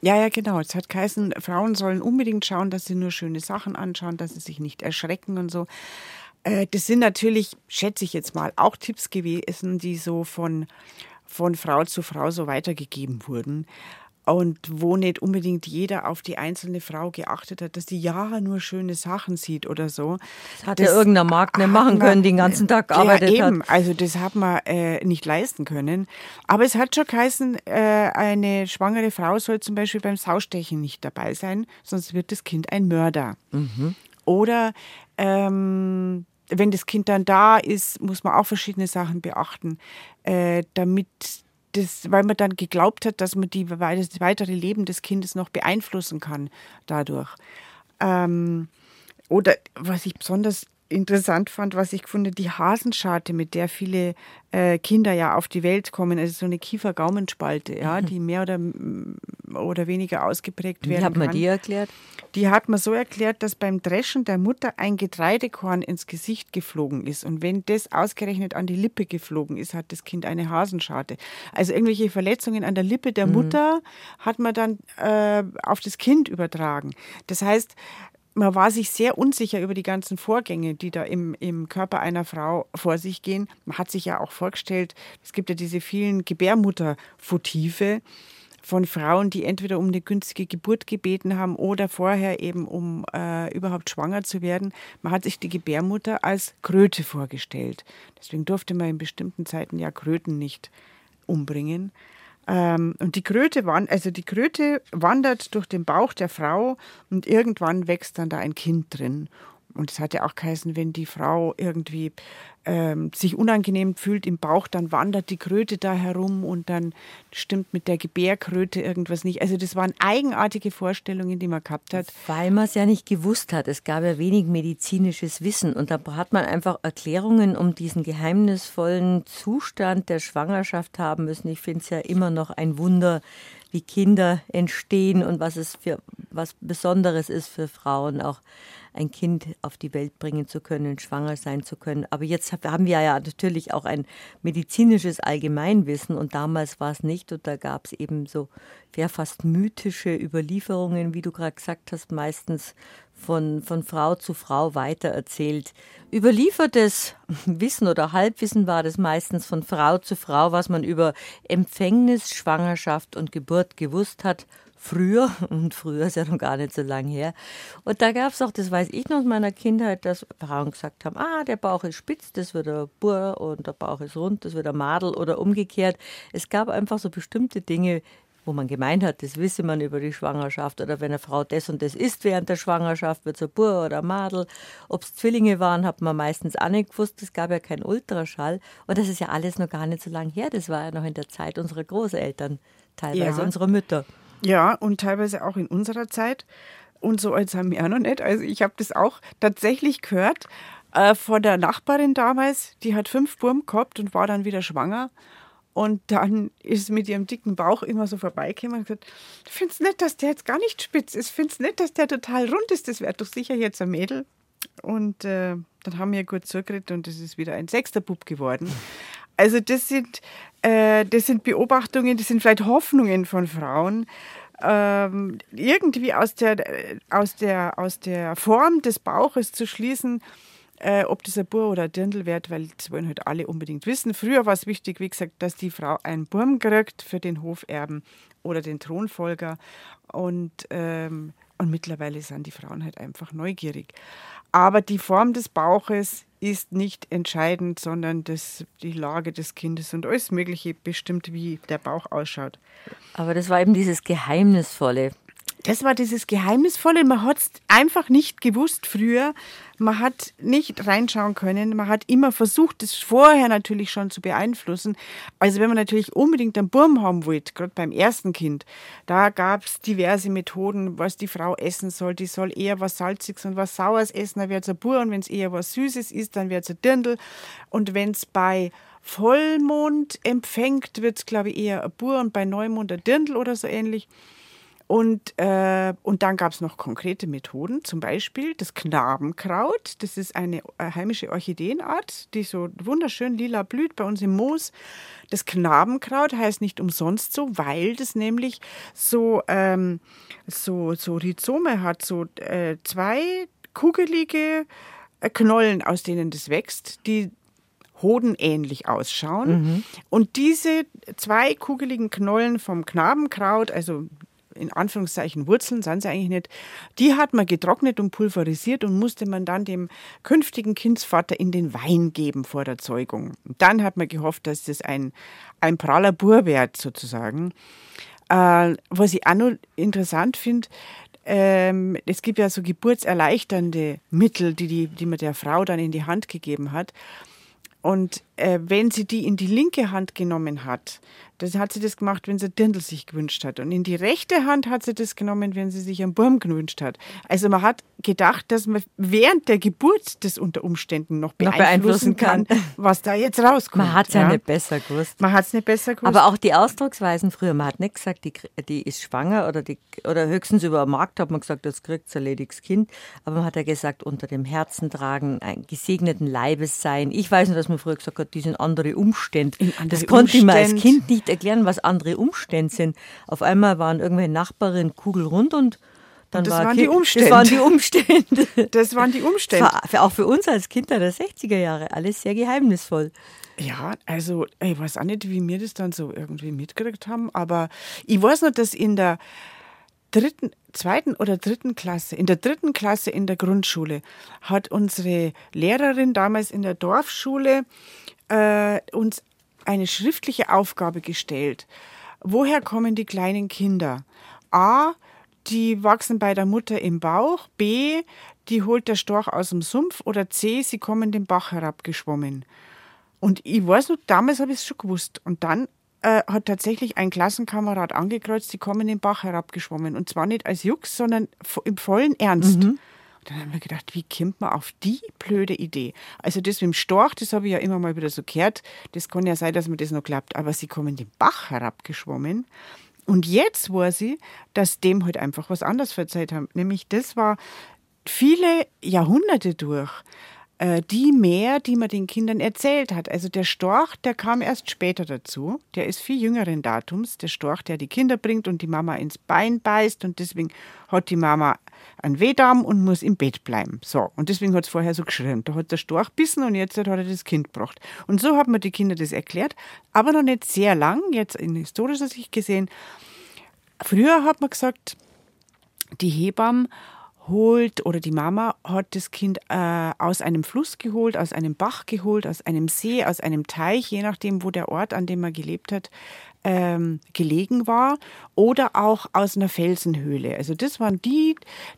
Ja, ja, genau. Es hat geheißen, Frauen sollen unbedingt schauen, dass sie nur schöne Sachen anschauen, dass sie sich nicht erschrecken und so. Äh, das sind natürlich, schätze ich jetzt mal, auch Tipps gewesen, die so von von Frau zu Frau so weitergegeben wurden. Und wo nicht unbedingt jeder auf die einzelne Frau geachtet hat, dass die ja nur schöne Sachen sieht oder so. Das hat ja irgendein Markt nicht machen können, den ganzen Tag gearbeitet ja, eben. hat. Also das hat man äh, nicht leisten können. Aber es hat schon geheißen, äh, eine schwangere Frau soll zum Beispiel beim Saustechen nicht dabei sein, sonst wird das Kind ein Mörder. Mhm. Oder ähm, wenn das Kind dann da ist, muss man auch verschiedene Sachen beachten, äh, damit das, weil man dann geglaubt hat, dass man die, das weitere Leben des Kindes noch beeinflussen kann dadurch. Ähm, oder was ich besonders interessant fand, was ich gefunden die Hasenscharte, mit der viele äh, Kinder ja auf die Welt kommen, also so eine Kiefer-Gaumenspalte, ja, mhm. die mehr oder, oder weniger ausgeprägt werden Wie hat man kann. die erklärt? Die hat man so erklärt, dass beim Dreschen der Mutter ein Getreidekorn ins Gesicht geflogen ist. Und wenn das ausgerechnet an die Lippe geflogen ist, hat das Kind eine Hasenscharte. Also irgendwelche Verletzungen an der Lippe der mhm. Mutter hat man dann äh, auf das Kind übertragen. Das heißt, man war sich sehr unsicher über die ganzen Vorgänge, die da im, im Körper einer Frau vor sich gehen. Man hat sich ja auch vorgestellt, es gibt ja diese vielen Gebärmutterfotive von Frauen, die entweder um eine günstige Geburt gebeten haben oder vorher eben um äh, überhaupt schwanger zu werden. Man hat sich die Gebärmutter als Kröte vorgestellt. Deswegen durfte man in bestimmten Zeiten ja Kröten nicht umbringen. Ähm, und die Kröte, also die Kröte wandert durch den Bauch der Frau und irgendwann wächst dann da ein Kind drin. Und es hat ja auch geheißen, wenn die Frau irgendwie ähm, sich unangenehm fühlt im Bauch, dann wandert die Kröte da herum und dann stimmt mit der Gebärkröte irgendwas nicht. Also das waren eigenartige Vorstellungen, die man gehabt hat. Weil man es ja nicht gewusst hat. Es gab ja wenig medizinisches Wissen und da hat man einfach Erklärungen um diesen geheimnisvollen Zustand der Schwangerschaft haben müssen. Ich finde es ja immer noch ein Wunder, wie Kinder entstehen und was es für was Besonderes ist für Frauen auch ein Kind auf die Welt bringen zu können, schwanger sein zu können. Aber jetzt haben wir ja natürlich auch ein medizinisches Allgemeinwissen und damals war es nicht und da gab es eben so ja, fast mythische Überlieferungen, wie du gerade gesagt hast, meistens von, von Frau zu Frau weitererzählt. Überliefertes Wissen oder Halbwissen war das meistens von Frau zu Frau, was man über Empfängnis, Schwangerschaft und Geburt gewusst hat früher, und früher ist ja noch gar nicht so lange her. Und da gab es auch, das weiß ich noch aus meiner Kindheit, dass Frauen gesagt haben, ah, der Bauch ist spitz, das wird der Bur und der Bauch ist rund, das wird der Madel oder umgekehrt. Es gab einfach so bestimmte Dinge, wo man gemeint hat, das wisse man über die Schwangerschaft oder wenn eine Frau das und das isst während der Schwangerschaft, wird sie Bur oder Madel. Ob es Zwillinge waren, hat man meistens auch nicht gewusst. Es gab ja keinen Ultraschall. Und das ist ja alles noch gar nicht so lange her. Das war ja noch in der Zeit unserer Großeltern, teilweise ja. unserer Mütter. Ja, und teilweise auch in unserer Zeit. Und so als haben wir auch noch nicht. Also ich habe das auch tatsächlich gehört äh, von der Nachbarin damals. Die hat fünf Burm gehabt und war dann wieder schwanger. Und dann ist mit ihrem dicken Bauch immer so vorbeigekommen und gesagt, du findest nicht, dass der jetzt gar nicht spitz ist, findest nicht, dass der total rund ist, das wäre doch sicher jetzt ein Mädel. Und äh, dann haben wir gut zugeredet und es ist wieder ein sechster Bub geworden. Also das sind, äh, das sind Beobachtungen, das sind vielleicht Hoffnungen von Frauen, ähm, irgendwie aus der, aus, der, aus der Form des Bauches zu schließen, äh, ob das ein Bur oder ein Dirndl wird, weil das wollen halt alle unbedingt wissen. Früher war es wichtig, wie gesagt, dass die Frau einen Burm kriegt für den Hoferben oder den Thronfolger. Und, ähm, und mittlerweile sind die Frauen halt einfach neugierig. Aber die Form des Bauches ist nicht entscheidend, sondern das, die Lage des Kindes und alles Mögliche bestimmt, wie der Bauch ausschaut. Aber das war eben dieses Geheimnisvolle. Das war dieses Geheimnisvolle. Man hat es einfach nicht gewusst früher. Man hat nicht reinschauen können. Man hat immer versucht, das vorher natürlich schon zu beeinflussen. Also wenn man natürlich unbedingt einen Burm haben wollte, gerade beim ersten Kind, da gab es diverse Methoden, was die Frau essen soll. Die soll eher was Salziges und was Saures essen, dann wird es ein Bur. Und wenn es eher was Süßes ist, dann wird es ein Dirndl. Und wenn es bei Vollmond empfängt, wird es, glaube ich, eher ein Bur und bei Neumond ein Dirndl oder so ähnlich. Und, äh, und dann gab es noch konkrete Methoden, zum Beispiel das Knabenkraut. Das ist eine äh, heimische Orchideenart, die so wunderschön lila blüht bei uns im Moos. Das Knabenkraut heißt nicht umsonst so, weil das nämlich so, ähm, so, so Rhizome hat, so äh, zwei kugelige äh, Knollen, aus denen das wächst, die hodenähnlich ausschauen. Mhm. Und diese zwei kugeligen Knollen vom Knabenkraut, also in Anführungszeichen Wurzeln sind sie eigentlich nicht, die hat man getrocknet und pulverisiert und musste man dann dem künftigen Kindsvater in den Wein geben vor der Zeugung. Dann hat man gehofft, dass das ein, ein praller Bur wird sozusagen. Äh, was ich auch noch interessant finde, ähm, es gibt ja so geburtserleichternde Mittel, die, die, die man der Frau dann in die Hand gegeben hat. Und äh, wenn sie die in die linke Hand genommen hat, das hat sie das gemacht, wenn sie Dirndl sich gewünscht hat. Und in die rechte Hand hat sie das genommen, wenn sie sich einen Burm gewünscht hat. Also man hat gedacht, dass man während der Geburt das unter Umständen noch beeinflussen, noch beeinflussen kann, kann, was da jetzt rauskommt. Man hat es ja. ja. nicht besser gewusst. Man hat es nicht besser gewusst. Aber auch die Ausdrucksweisen früher, man hat nicht gesagt, die, die ist schwanger oder, die, oder höchstens über den Markt hat man gesagt, das kriegt ein lediges Kind. Aber man hat ja gesagt, unter dem Herzen tragen, ein gesegneten Leibes sein. Ich weiß nicht, dass man früher gesagt hat, die sind andere Umstände. Andere das konnte ich mir als Kind nicht erklären, was andere Umstände sind. Auf einmal waren irgendwelche Nachbarinnen kugelrund und dann und das war waren die Umstände. Das waren die Umstände. Das waren die Umstände. Für, auch für uns als Kinder der 60er Jahre alles sehr geheimnisvoll. Ja, also ich weiß auch nicht, wie wir das dann so irgendwie mitgekriegt haben, aber ich weiß noch, dass in der dritten, zweiten oder dritten Klasse, in der dritten Klasse in der Grundschule, hat unsere Lehrerin damals in der Dorfschule äh, uns eine schriftliche Aufgabe gestellt. Woher kommen die kleinen Kinder? A, die wachsen bei der Mutter im Bauch. B, die holt der Storch aus dem Sumpf. Oder C, sie kommen den Bach herabgeschwommen. Und ich weiß noch, damals habe ich es schon gewusst. Und dann äh, hat tatsächlich ein Klassenkamerad angekreuzt, die kommen den Bach herabgeschwommen. Und zwar nicht als Jux, sondern im vollen Ernst. Mhm. Dann haben wir gedacht, wie kommt man auf die blöde Idee? Also das mit dem Storch, das habe ich ja immer mal wieder so gehört. Das kann ja sein, dass mir das noch klappt. Aber sie kommen den Bach herabgeschwommen. Und jetzt weiß ich, dass dem halt einfach was anderes verzeiht haben. Nämlich das war viele Jahrhunderte durch äh, die mehr, die man den Kindern erzählt hat. Also der Storch, der kam erst später dazu. Der ist viel jüngeren Datums. Der Storch, der die Kinder bringt und die Mama ins Bein beißt und deswegen hat die Mama einen Wehdarm und muss im Bett bleiben. So, und deswegen hat es vorher so geschrien. Da hat der Storch bissen und jetzt hat er das Kind gebracht. Und so haben wir die Kinder das erklärt, aber noch nicht sehr lang, jetzt in historischer Sicht gesehen. Früher hat man gesagt, die Hebammen holt oder die Mama hat das Kind äh, aus einem Fluss geholt, aus einem Bach geholt, aus einem See, aus einem Teich, je nachdem, wo der Ort, an dem man gelebt hat, ähm, gelegen war, oder auch aus einer Felsenhöhle. Also das waren die,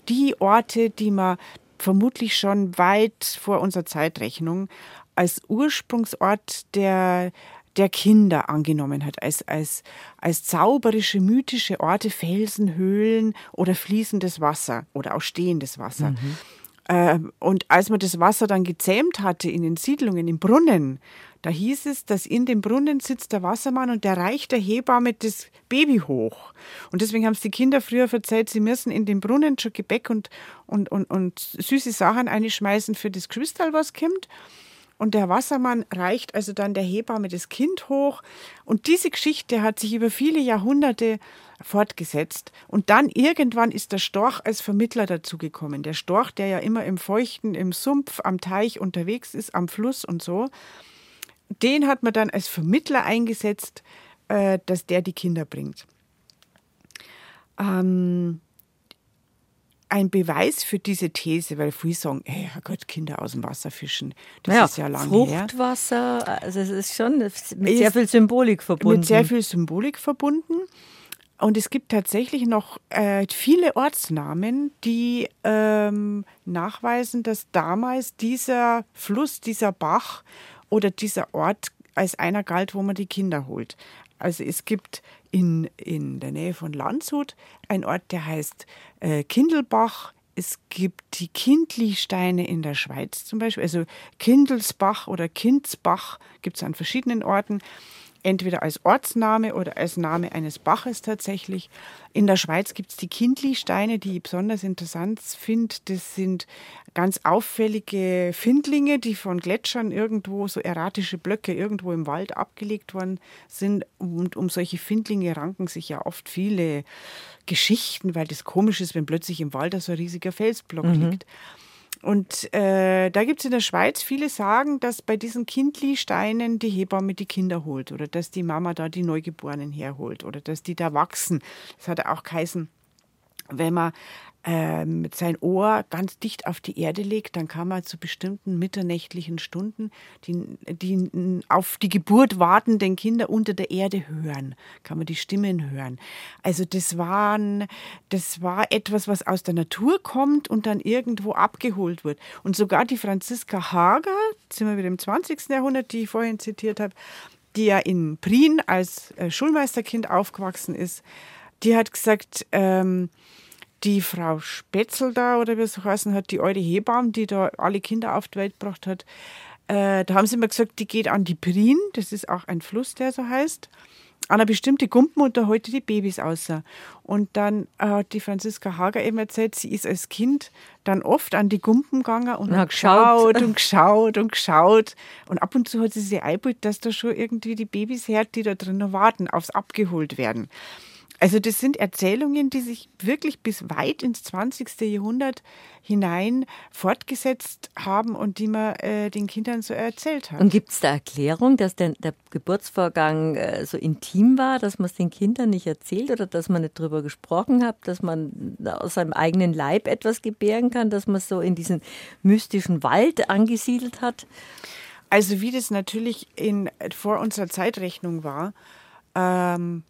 die Orte, die man vermutlich schon weit vor unserer Zeitrechnung als Ursprungsort der der Kinder angenommen hat, als, als, als zauberische, mythische Orte, Felsen, Höhlen oder fließendes Wasser oder auch stehendes Wasser. Mhm. Äh, und als man das Wasser dann gezähmt hatte in den Siedlungen, im Brunnen, da hieß es, dass in dem Brunnen sitzt der Wassermann und der reicht der Hebamme das Baby hoch. Und deswegen haben es die Kinder früher verzeiht, sie müssen in den Brunnen schon Gebäck und, und, und, und süße Sachen einschmeißen für das Kristall, was kommt. Und der Wassermann reicht also dann der Hebamme das Kind hoch. Und diese Geschichte hat sich über viele Jahrhunderte fortgesetzt. Und dann irgendwann ist der Storch als Vermittler dazugekommen. Der Storch, der ja immer im Feuchten, im Sumpf, am Teich unterwegs ist, am Fluss und so, den hat man dann als Vermittler eingesetzt, äh, dass der die Kinder bringt. Ähm, ein Beweis für diese These, weil viele sagen, hey, Gott, Kinder aus dem Wasser fischen, das ja, ist ja lange Fruchtwasser, her. also es ist schon mit sehr viel Symbolik verbunden. Mit sehr viel Symbolik verbunden. Und es gibt tatsächlich noch äh, viele Ortsnamen, die ähm, nachweisen, dass damals dieser Fluss, dieser Bach oder dieser Ort als einer galt, wo man die Kinder holt. Also es gibt in, in der Nähe von Landshut einen Ort, der heißt äh, Kindelbach. Es gibt die Kindlisteine in der Schweiz zum Beispiel. Also Kindelsbach oder Kindsbach gibt es an verschiedenen Orten entweder als Ortsname oder als Name eines Baches tatsächlich. In der Schweiz gibt es die Kindli-Steine, die ich besonders interessant finde. Das sind ganz auffällige Findlinge, die von Gletschern irgendwo, so erratische Blöcke irgendwo im Wald abgelegt worden sind. Und um solche Findlinge ranken sich ja oft viele Geschichten, weil das komisch ist, wenn plötzlich im Wald so ein riesiger Felsblock mhm. liegt. Und äh, da gibt es in der Schweiz viele sagen, dass bei diesen Kindli-Steinen die Hebamme die Kinder holt oder dass die Mama da die Neugeborenen herholt oder dass die da wachsen. Das hat auch geheißen, wenn man ähm, sein Ohr ganz dicht auf die Erde legt, dann kann man zu bestimmten mitternächtlichen Stunden die, die auf die Geburt wartenden Kinder unter der Erde hören, kann man die Stimmen hören. Also das, waren, das war etwas, was aus der Natur kommt und dann irgendwo abgeholt wird. Und sogar die Franziska Hager, sind wir wieder im 20. Jahrhundert, die ich vorhin zitiert habe, die ja in Prien als äh, Schulmeisterkind aufgewachsen ist, die hat gesagt, ähm, die Frau Spätzl da, oder wie es so heißen hat, die alte Hebamme, die da alle Kinder auf die Welt gebracht hat, äh, da haben sie immer gesagt, die geht an die Prien, das ist auch ein Fluss, der so heißt, an eine bestimmte Gumpen und da heute die Babys außer. Und dann hat die Franziska Hager eben erzählt, sie ist als Kind dann oft an die Gumpen gegangen und hat geschaut und geschaut und geschaut. Und ab und zu hat sie sich eingebildet, dass da schon irgendwie die Babys her, die da drin noch warten, aufs abgeholt werden. Also das sind Erzählungen, die sich wirklich bis weit ins 20. Jahrhundert hinein fortgesetzt haben und die man äh, den Kindern so erzählt hat. Und gibt es da Erklärung, dass denn der Geburtsvorgang äh, so intim war, dass man es den Kindern nicht erzählt oder dass man nicht darüber gesprochen hat, dass man aus seinem eigenen Leib etwas gebären kann, dass man es so in diesen mystischen Wald angesiedelt hat? Also wie das natürlich in, vor unserer Zeitrechnung war, ähm,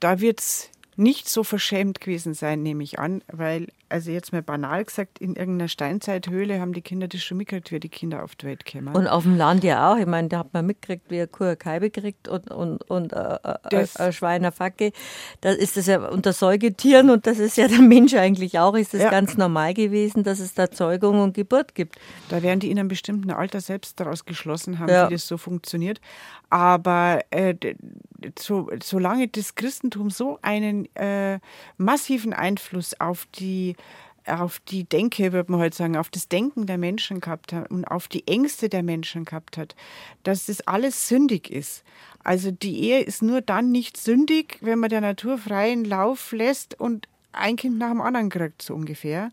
da wird es nicht so verschämt gewesen sein, nehme ich an, weil also jetzt mal banal gesagt, in irgendeiner Steinzeithöhle haben die Kinder das schon mitgekriegt, wie die Kinder auf die Welt kommen. Und auf dem Land ja auch. Ich meine, da hat man mitgekriegt, wie eine Kuh eine Kalbe kriegt und, und, und äh, äh ein Schwein eine Facke. Da ist das ja unter Säugetieren und das ist ja der Mensch eigentlich auch, ist das ja. ganz normal gewesen, dass es da Zeugung und Geburt gibt. Da werden die in einem bestimmten Alter selbst daraus geschlossen haben, ja. wie das so funktioniert. Aber äh, so, solange das Christentum so einen äh, massiven Einfluss auf die auf die Denke, würde man heute sagen, auf das Denken der Menschen gehabt hat und auf die Ängste der Menschen gehabt hat, dass das alles sündig ist. Also die Ehe ist nur dann nicht sündig, wenn man der Natur freien Lauf lässt und ein Kind nach dem anderen kriegt, so ungefähr.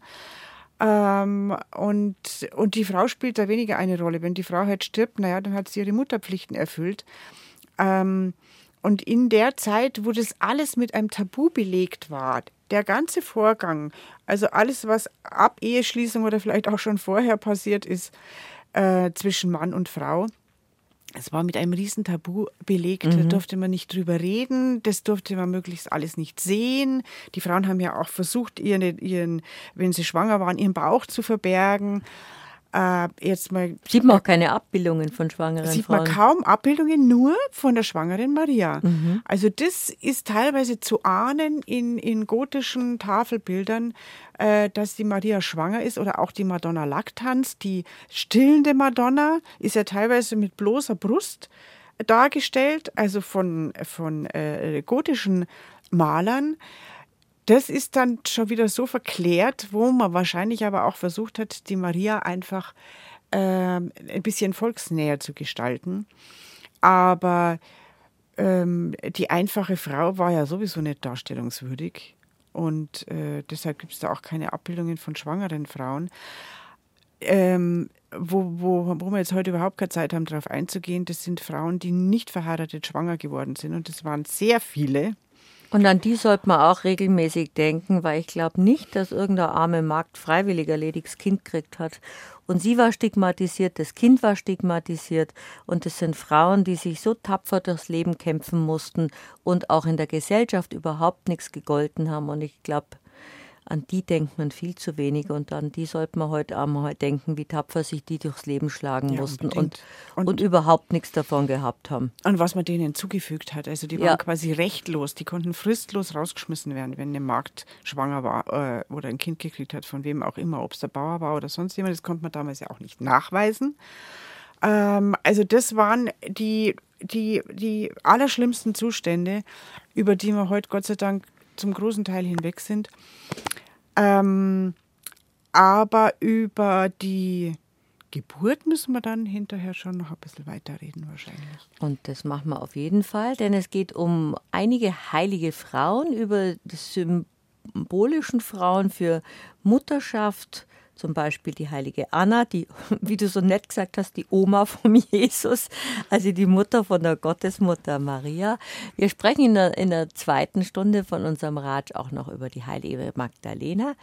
Ähm, und, und die Frau spielt da weniger eine Rolle. Wenn die Frau halt stirbt, naja, dann hat sie ihre Mutterpflichten erfüllt. Ähm, und in der Zeit, wo das alles mit einem Tabu belegt war, der ganze Vorgang, also alles, was ab Eheschließung oder vielleicht auch schon vorher passiert ist äh, zwischen Mann und Frau, es war mit einem riesen Tabu belegt. Mhm. Da durfte man nicht drüber reden, das durfte man möglichst alles nicht sehen. Die Frauen haben ja auch versucht, ihren, ihren, wenn sie schwanger waren, ihren Bauch zu verbergen. Äh, jetzt mal, sieht man auch keine Abbildungen von schwangeren sieht Frauen? Sieht man kaum Abbildungen, nur von der schwangeren Maria. Mhm. Also das ist teilweise zu ahnen in, in gotischen Tafelbildern, äh, dass die Maria schwanger ist oder auch die Madonna Lactans, die stillende Madonna, ist ja teilweise mit bloßer Brust dargestellt, also von, von äh, gotischen Malern das ist dann schon wieder so verklärt, wo man wahrscheinlich aber auch versucht hat, die Maria einfach äh, ein bisschen volksnäher zu gestalten. Aber ähm, die einfache Frau war ja sowieso nicht darstellungswürdig. Und äh, deshalb gibt es da auch keine Abbildungen von schwangeren Frauen. Ähm, wo, wo, wo wir jetzt heute überhaupt keine Zeit haben, darauf einzugehen, das sind Frauen, die nicht verheiratet schwanger geworden sind. Und das waren sehr viele. Und an die sollte man auch regelmäßig denken, weil ich glaube nicht, dass irgendeine arme Magd freiwillig erledigtes Kind gekriegt hat. Und sie war stigmatisiert, das Kind war stigmatisiert. Und es sind Frauen, die sich so tapfer durchs Leben kämpfen mussten und auch in der Gesellschaft überhaupt nichts gegolten haben. Und ich glaube, an die denkt man viel zu wenig und an die sollte man heute einmal denken, wie tapfer sich die durchs Leben schlagen ja, mussten und, und, und, überhaupt nichts davon gehabt haben. Und was man denen zugefügt hat. Also die waren ja. quasi rechtlos, die konnten fristlos rausgeschmissen werden, wenn eine Magd schwanger war äh, oder ein Kind gekriegt hat, von wem auch immer, ob es der Bauer war oder sonst jemand, das konnte man damals ja auch nicht nachweisen. Ähm, also das waren die, die, die allerschlimmsten Zustände, über die wir heute Gott sei Dank zum großen Teil hinweg sind. Ähm, aber über die Geburt müssen wir dann hinterher schon noch ein bisschen weiterreden wahrscheinlich. Und das machen wir auf jeden Fall, denn es geht um einige heilige Frauen, über die symbolischen Frauen für Mutterschaft, zum Beispiel die heilige Anna, die, wie du so nett gesagt hast, die Oma von Jesus, also die Mutter von der Gottesmutter Maria. Wir sprechen in der, in der zweiten Stunde von unserem Ratsch auch noch über die heilige Magdalena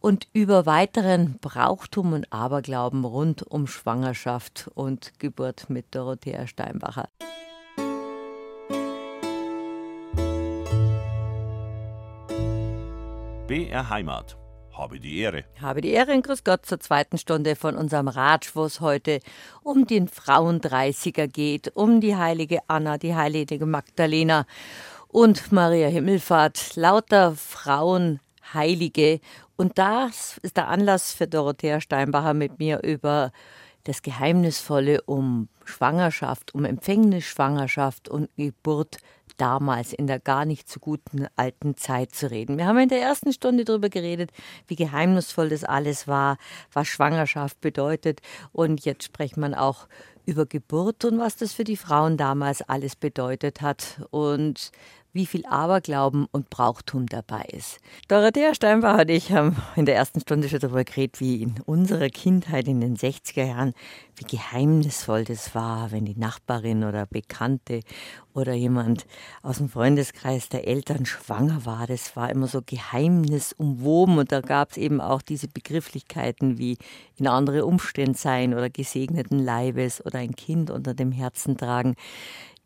und über weiteren Brauchtum und Aberglauben rund um Schwangerschaft und Geburt mit Dorothea Steinbacher. BR Heimat habe die Ehre. Habe die Ehre und Grüß Gott zur zweiten Stunde von unserem Ratsch, wo es heute um den Frauendreißiger geht, um die heilige Anna, die heilige Magdalena und Maria Himmelfahrt. Lauter Frauen, Heilige. Und das ist der Anlass für Dorothea Steinbacher mit mir über das Geheimnisvolle um Schwangerschaft, um Empfängnisschwangerschaft und Geburt damals in der gar nicht so guten alten Zeit zu reden. Wir haben in der ersten Stunde darüber geredet, wie geheimnisvoll das alles war, was Schwangerschaft bedeutet. Und jetzt spricht man auch über Geburt und was das für die Frauen damals alles bedeutet hat und wie viel Aberglauben und Brauchtum dabei ist. Dorothea Steinbach und ich haben in der ersten Stunde schon darüber geredet, wie in unserer Kindheit in den 60er Jahren, wie geheimnisvoll das war, wenn die Nachbarin oder Bekannte oder jemand aus dem Freundeskreis der Eltern schwanger war. Das war immer so geheimnisumwoben und da gab es eben auch diese Begrifflichkeiten wie in andere Umstände sein oder gesegneten Leibes oder ein Kind unter dem Herzen tragen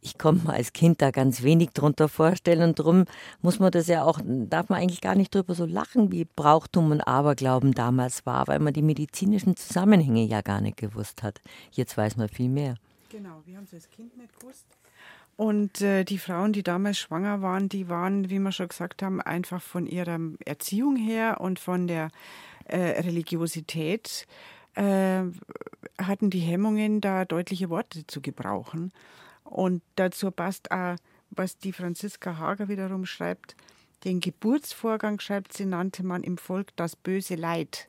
ich konnte mir als Kind da ganz wenig drunter vorstellen und darum muss man das ja auch, darf man eigentlich gar nicht drüber so lachen, wie Brauchtum und Aberglauben damals war, weil man die medizinischen Zusammenhänge ja gar nicht gewusst hat. Jetzt weiß man viel mehr. Genau, wir haben es als Kind nicht gewusst. Und äh, die Frauen, die damals schwanger waren, die waren, wie wir schon gesagt haben, einfach von ihrer Erziehung her und von der äh, Religiosität äh, hatten die Hemmungen, da deutliche Worte zu gebrauchen. Und dazu passt auch, was die Franziska Hager wiederum schreibt. Den Geburtsvorgang, schreibt sie, nannte man im Volk das böse Leid.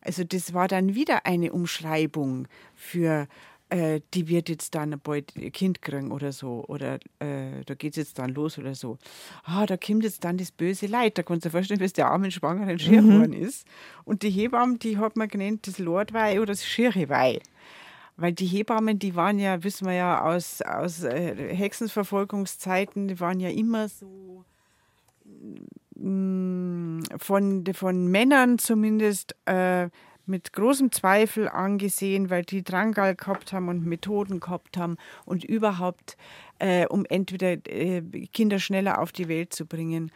Also das war dann wieder eine Umschreibung für, äh, die wird jetzt dann bald ein Kind kriegen oder so. Oder äh, da geht es jetzt dann los oder so. Ah, da kommt jetzt dann das böse Leid. Da kannst du dir vorstellen, wie es der armen Schwangeren schier mhm. ist. Und die Hebamme, die hat man genannt das Lordweih oder das Schirreweih. Weil die Hebammen, die waren ja, wissen wir ja aus, aus äh, Hexenverfolgungszeiten, die waren ja immer so mm, von, von Männern zumindest äh, mit großem Zweifel angesehen, weil die Drangal gehabt haben und Methoden gehabt haben und überhaupt, äh, um entweder äh, Kinder schneller auf die Welt zu bringen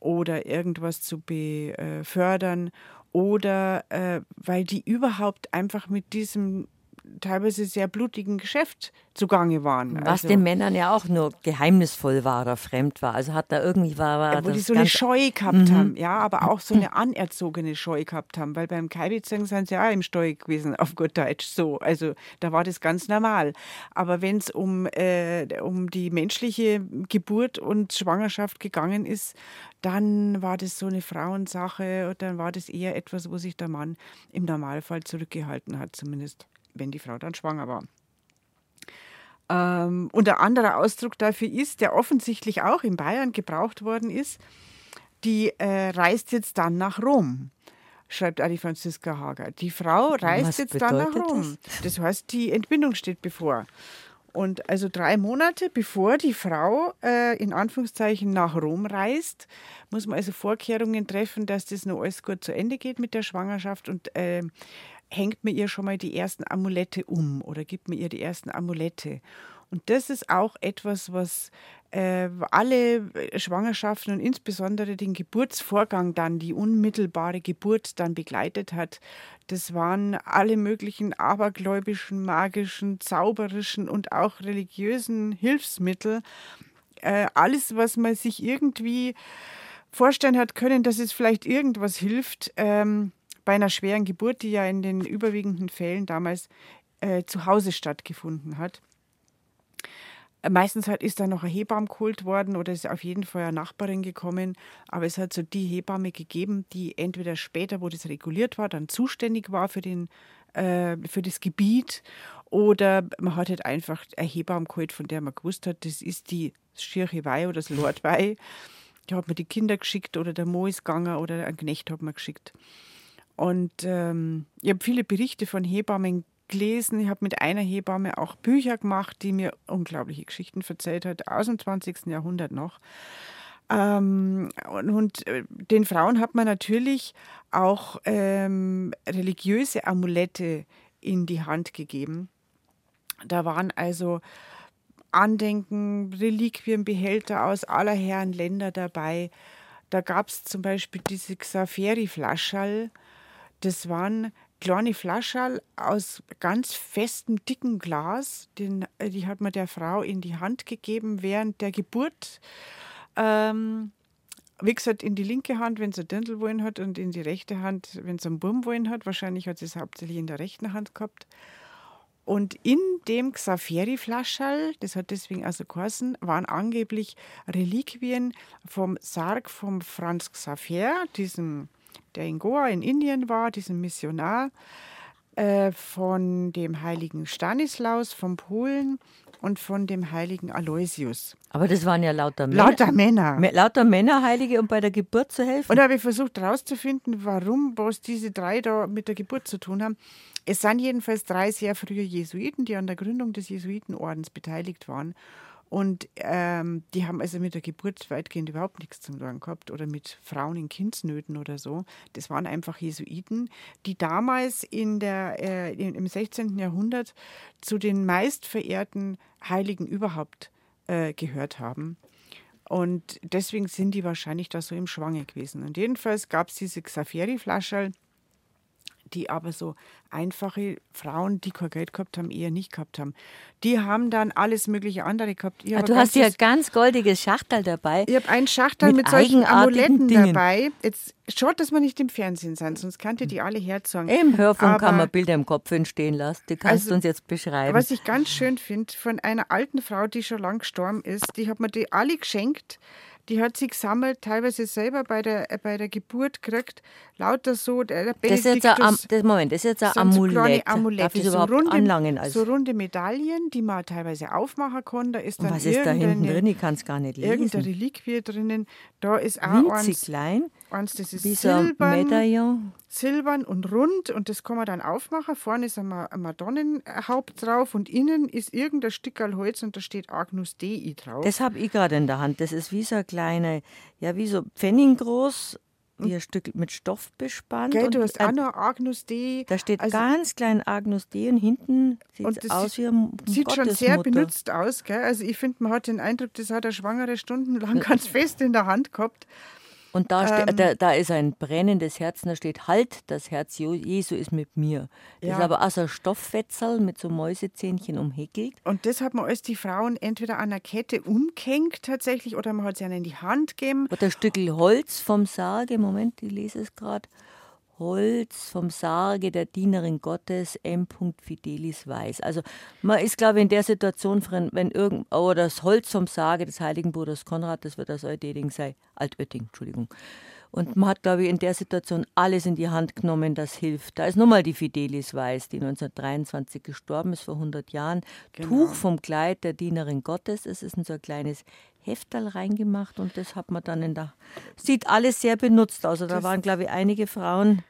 oder irgendwas zu befördern oder äh, weil die überhaupt einfach mit diesem teilweise sehr blutigen Geschäft zugange waren. Was also, den Männern ja auch nur geheimnisvoll war oder fremd war. Also hat da irgendwie war, war Wo die so eine Scheu gehabt mhm. haben, ja, aber auch so eine anerzogene Scheu gehabt haben, weil beim Kaibitzing sind sie ja im Steu gewesen, auf gut Deutsch so. Also da war das ganz normal. Aber wenn es um, äh, um die menschliche Geburt und Schwangerschaft gegangen ist, dann war das so eine Frauensache und dann war das eher etwas, wo sich der Mann im Normalfall zurückgehalten hat, zumindest wenn die Frau dann schwanger war. Ähm, und ein anderer Ausdruck dafür ist, der offensichtlich auch in Bayern gebraucht worden ist, die äh, reist jetzt dann nach Rom, schreibt Adi Franziska Hager. Die Frau reist Was jetzt dann nach Rom. Das? das heißt, die Entbindung steht bevor. Und also drei Monate bevor die Frau äh, in Anführungszeichen nach Rom reist, muss man also Vorkehrungen treffen, dass das noch alles gut zu Ende geht mit der Schwangerschaft und äh, hängt mir ihr schon mal die ersten Amulette um oder gibt mir ihr die ersten Amulette. Und das ist auch etwas, was äh, alle Schwangerschaften und insbesondere den Geburtsvorgang dann, die unmittelbare Geburt dann begleitet hat. Das waren alle möglichen abergläubischen, magischen, zauberischen und auch religiösen Hilfsmittel. Äh, alles, was man sich irgendwie vorstellen hat können, dass es vielleicht irgendwas hilft ähm, bei einer schweren Geburt, die ja in den überwiegenden Fällen damals äh, zu Hause stattgefunden hat. Meistens halt ist da noch ein Hebamm geholt worden oder ist auf jeden Fall eine Nachbarin gekommen. Aber es hat so die Hebamme gegeben, die entweder später, wo das reguliert war, dann zuständig war für, den, äh, für das Gebiet. Oder man hat halt einfach eine Hebamme geholt, von der man gewusst hat, das ist die Schirche Wei oder das Lord Wei. Da hat man die Kinder geschickt oder der Mo ist gegangen oder ein Knecht hat man geschickt. Und ähm, ich habe viele Berichte von Hebammen gelesen, ich habe mit einer Hebamme auch Bücher gemacht, die mir unglaubliche Geschichten erzählt hat, aus dem 20. Jahrhundert noch. Ähm, und, und, äh, den Frauen hat man natürlich auch ähm, religiöse Amulette in die Hand gegeben. Da waren also Andenken, Reliquien, Behälter aus aller Herren Länder dabei. Da gab es zum Beispiel diese Xaferi-Flascherl. Das waren kleine Flasche aus ganz festem, dicken Glas. Den, äh, die hat man der Frau in die Hand gegeben während der Geburt. Ähm, wie gesagt, in die linke Hand, wenn sie Dirndl wollen hat, und in die rechte Hand, wenn sie einen Bumm wollen hat. Wahrscheinlich hat sie es hauptsächlich in der rechten Hand gehabt. Und in dem Xaferi-Flascherl, das hat deswegen also geheißen, waren angeblich Reliquien vom Sarg von Franz Xaver, diesem der in Goa in Indien war, diesem Missionar, äh, von dem heiligen Stanislaus von Polen und von dem heiligen Aloysius. Aber das waren ja lauter Männer. Lauter Männer. Lauter Männerheilige, um bei der Geburt zu helfen. Und da habe ich versucht herauszufinden, warum, was diese drei da mit der Geburt zu tun haben. Es sind jedenfalls drei sehr frühe Jesuiten, die an der Gründung des Jesuitenordens beteiligt waren. Und ähm, die haben also mit der Geburt weitgehend überhaupt nichts zu tun gehabt oder mit Frauen in Kindsnöten oder so. Das waren einfach Jesuiten, die damals in der, äh, im 16. Jahrhundert zu den meistverehrten Heiligen überhaupt äh, gehört haben. Und deswegen sind die wahrscheinlich da so im Schwange gewesen. Und jedenfalls gab es diese Xaferi-Flascherl, die aber so einfache Frauen, die kein Geld gehabt haben, eher nicht gehabt haben. Die haben dann alles mögliche andere gehabt. Ah, du hast ja ganz goldiges Schachtel dabei. Ich habe ein Schachtel mit, mit solchen Amuletten Dingen. dabei. Jetzt schaut, dass wir nicht im Fernsehen sind, sonst könnt ihr die alle herzogen. Im Hörfunk aber, kann man Bilder im Kopf entstehen lassen. Die kannst also, du uns jetzt beschreiben. Was ich ganz schön finde, von einer alten Frau, die schon lang gestorben ist, die hat mir die alle geschenkt die hat sie gesammelt, teilweise selber bei der, äh, bei der Geburt gekriegt, lauter so, der das ist jetzt ein, das, Moment, das ist jetzt ein Amulett. Amulett. Darf ich so überhaupt runde, anlangen? Also? So runde Medaillen, die man teilweise aufmachen kann. Da ist dann was ist da hinten drin? Ich kann es gar nicht lesen. Irgendeine Reliquie drinnen. Da ist auch Winzig eins, klein. Eins, das ist Wie silbern, Medaillon. silbern und rund und das kann man dann aufmachen. Vorne ist ein Madonnenhaupt drauf und innen ist irgendein Stück Holz und da steht Agnus Dei drauf. Das habe ich gerade in der Hand. Das ist wie so ein kleine, ja wie so Pfennig groß, wie ein Stück mit Stoff bespannt. Gell, du hast auch noch Agnus Dei. Da steht also, ganz klein Agnus Dei und hinten sieht es aus wie ein Sieht schon sehr benutzt aus. Gell? Also ich finde, man hat den Eindruck, das hat er schwangere stundenlang ganz fest in der Hand gehabt. Und da, ähm, da, da, ist ein brennendes Herz, da steht Halt, das Herz Jesu ist mit mir. Das ja. ist aber auch so ein Stofffetzel mit so Mäusezähnchen umhäkelt. Und das hat man als die Frauen entweder an einer Kette umgehängt tatsächlich oder man hat sie ihnen in die Hand gegeben. Oder ein Stück Holz vom Sarge, Moment, ich lese es gerade. Holz vom Sarge der Dienerin Gottes M. Fidelis Weiß. Also man ist, glaube ich, in der Situation, wenn irgend oh, das Holz vom Sarge des heiligen Bruders Konrad, das wird das Altötting sei, Altötting, Entschuldigung. Und man hat, glaube ich, in der Situation alles in die Hand genommen, das hilft. Da ist nochmal die Fidelis Weiß, die 1923 gestorben ist, vor 100 Jahren. Genau. Tuch vom Kleid der Dienerin Gottes. Es ist in so ein kleines Heftal reingemacht und das hat man dann in der. Sieht alles sehr benutzt aus. Also da waren, glaube ich, einige Frauen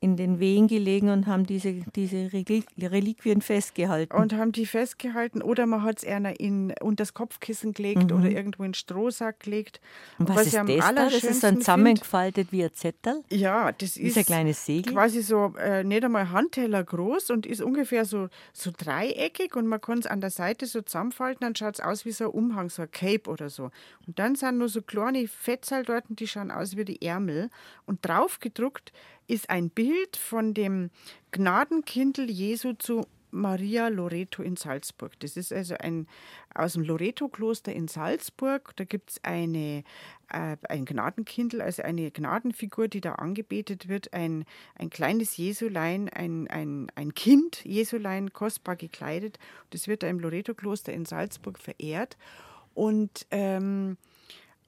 in den Wehen gelegen und haben diese, diese Reliquien festgehalten. Und haben die festgehalten oder man hat es einer in unter das Kopfkissen gelegt mhm. oder irgendwo in den Strohsack gelegt. Und was, was ist das da? Das ist dann zusammengefaltet wie ein Zettel? Ja, das ist, ist ein kleines Segel. quasi so äh, nicht einmal Handteller groß und ist ungefähr so, so dreieckig und man kann es an der Seite so zusammenfalten, dann schaut es aus wie so ein Umhang, so ein Cape oder so. Und dann sind nur so kleine Fettzahl dort, die schauen aus wie die Ärmel und drauf gedruckt ist ein Bild von dem Gnadenkindl Jesu zu Maria Loreto in Salzburg. Das ist also ein aus dem Loreto-Kloster in Salzburg. Da gibt es eine, äh, ein Gnadenkindl, also eine Gnadenfigur, die da angebetet wird. Ein, ein kleines Jesulein, ein, ein, ein Kind Jesulein, kostbar gekleidet. Das wird da im Loreto-Kloster in Salzburg verehrt. Und, ähm,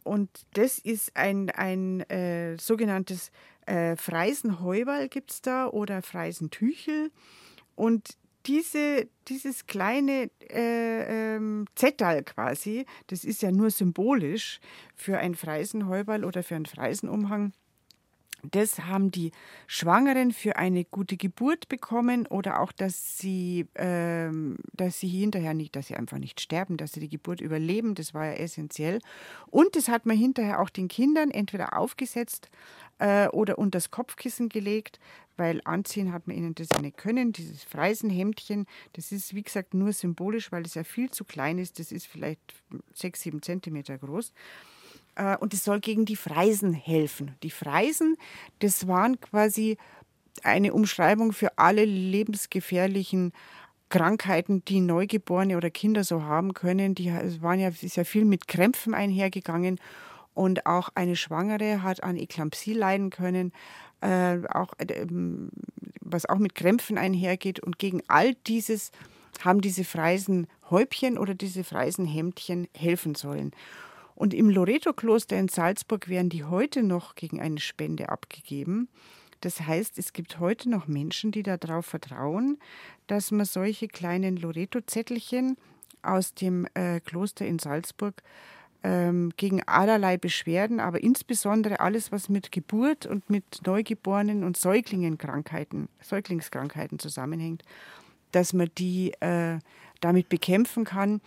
und das ist ein, ein äh, sogenanntes äh, Freisenheuwal gibt es da oder Freisentüchel. Und diese, dieses kleine äh, ähm, Zettel quasi, das ist ja nur symbolisch für ein Freisenheuwal oder für einen Freisenumhang. Das haben die Schwangeren für eine gute Geburt bekommen oder auch, dass sie, ähm, dass sie hinterher nicht, dass sie einfach nicht sterben, dass sie die Geburt überleben. Das war ja essentiell. Und das hat man hinterher auch den Kindern entweder aufgesetzt äh, oder unter das Kopfkissen gelegt, weil anziehen hat man ihnen das ja nicht können. Dieses Freisenhemdchen, das ist wie gesagt nur symbolisch, weil es ja viel zu klein ist. Das ist vielleicht sechs, sieben Zentimeter groß. Äh, und es soll gegen die Freisen helfen. Die Freisen, das waren quasi eine Umschreibung für alle lebensgefährlichen Krankheiten, die Neugeborene oder Kinder so haben können. Die es waren ja, es ist ja viel mit Krämpfen einhergegangen. Und auch eine Schwangere hat an Eklampsie leiden können, äh, auch, äh, was auch mit Krämpfen einhergeht. Und gegen all dieses haben diese Freisen Häubchen oder diese Freisen Hemdchen helfen sollen. Und im Loreto-Kloster in Salzburg werden die heute noch gegen eine Spende abgegeben. Das heißt, es gibt heute noch Menschen, die darauf vertrauen, dass man solche kleinen Loreto-Zettelchen aus dem äh, Kloster in Salzburg ähm, gegen allerlei Beschwerden, aber insbesondere alles, was mit Geburt und mit Neugeborenen und Säuglingenkrankheiten, Säuglingskrankheiten zusammenhängt, dass man die äh, damit bekämpfen kann.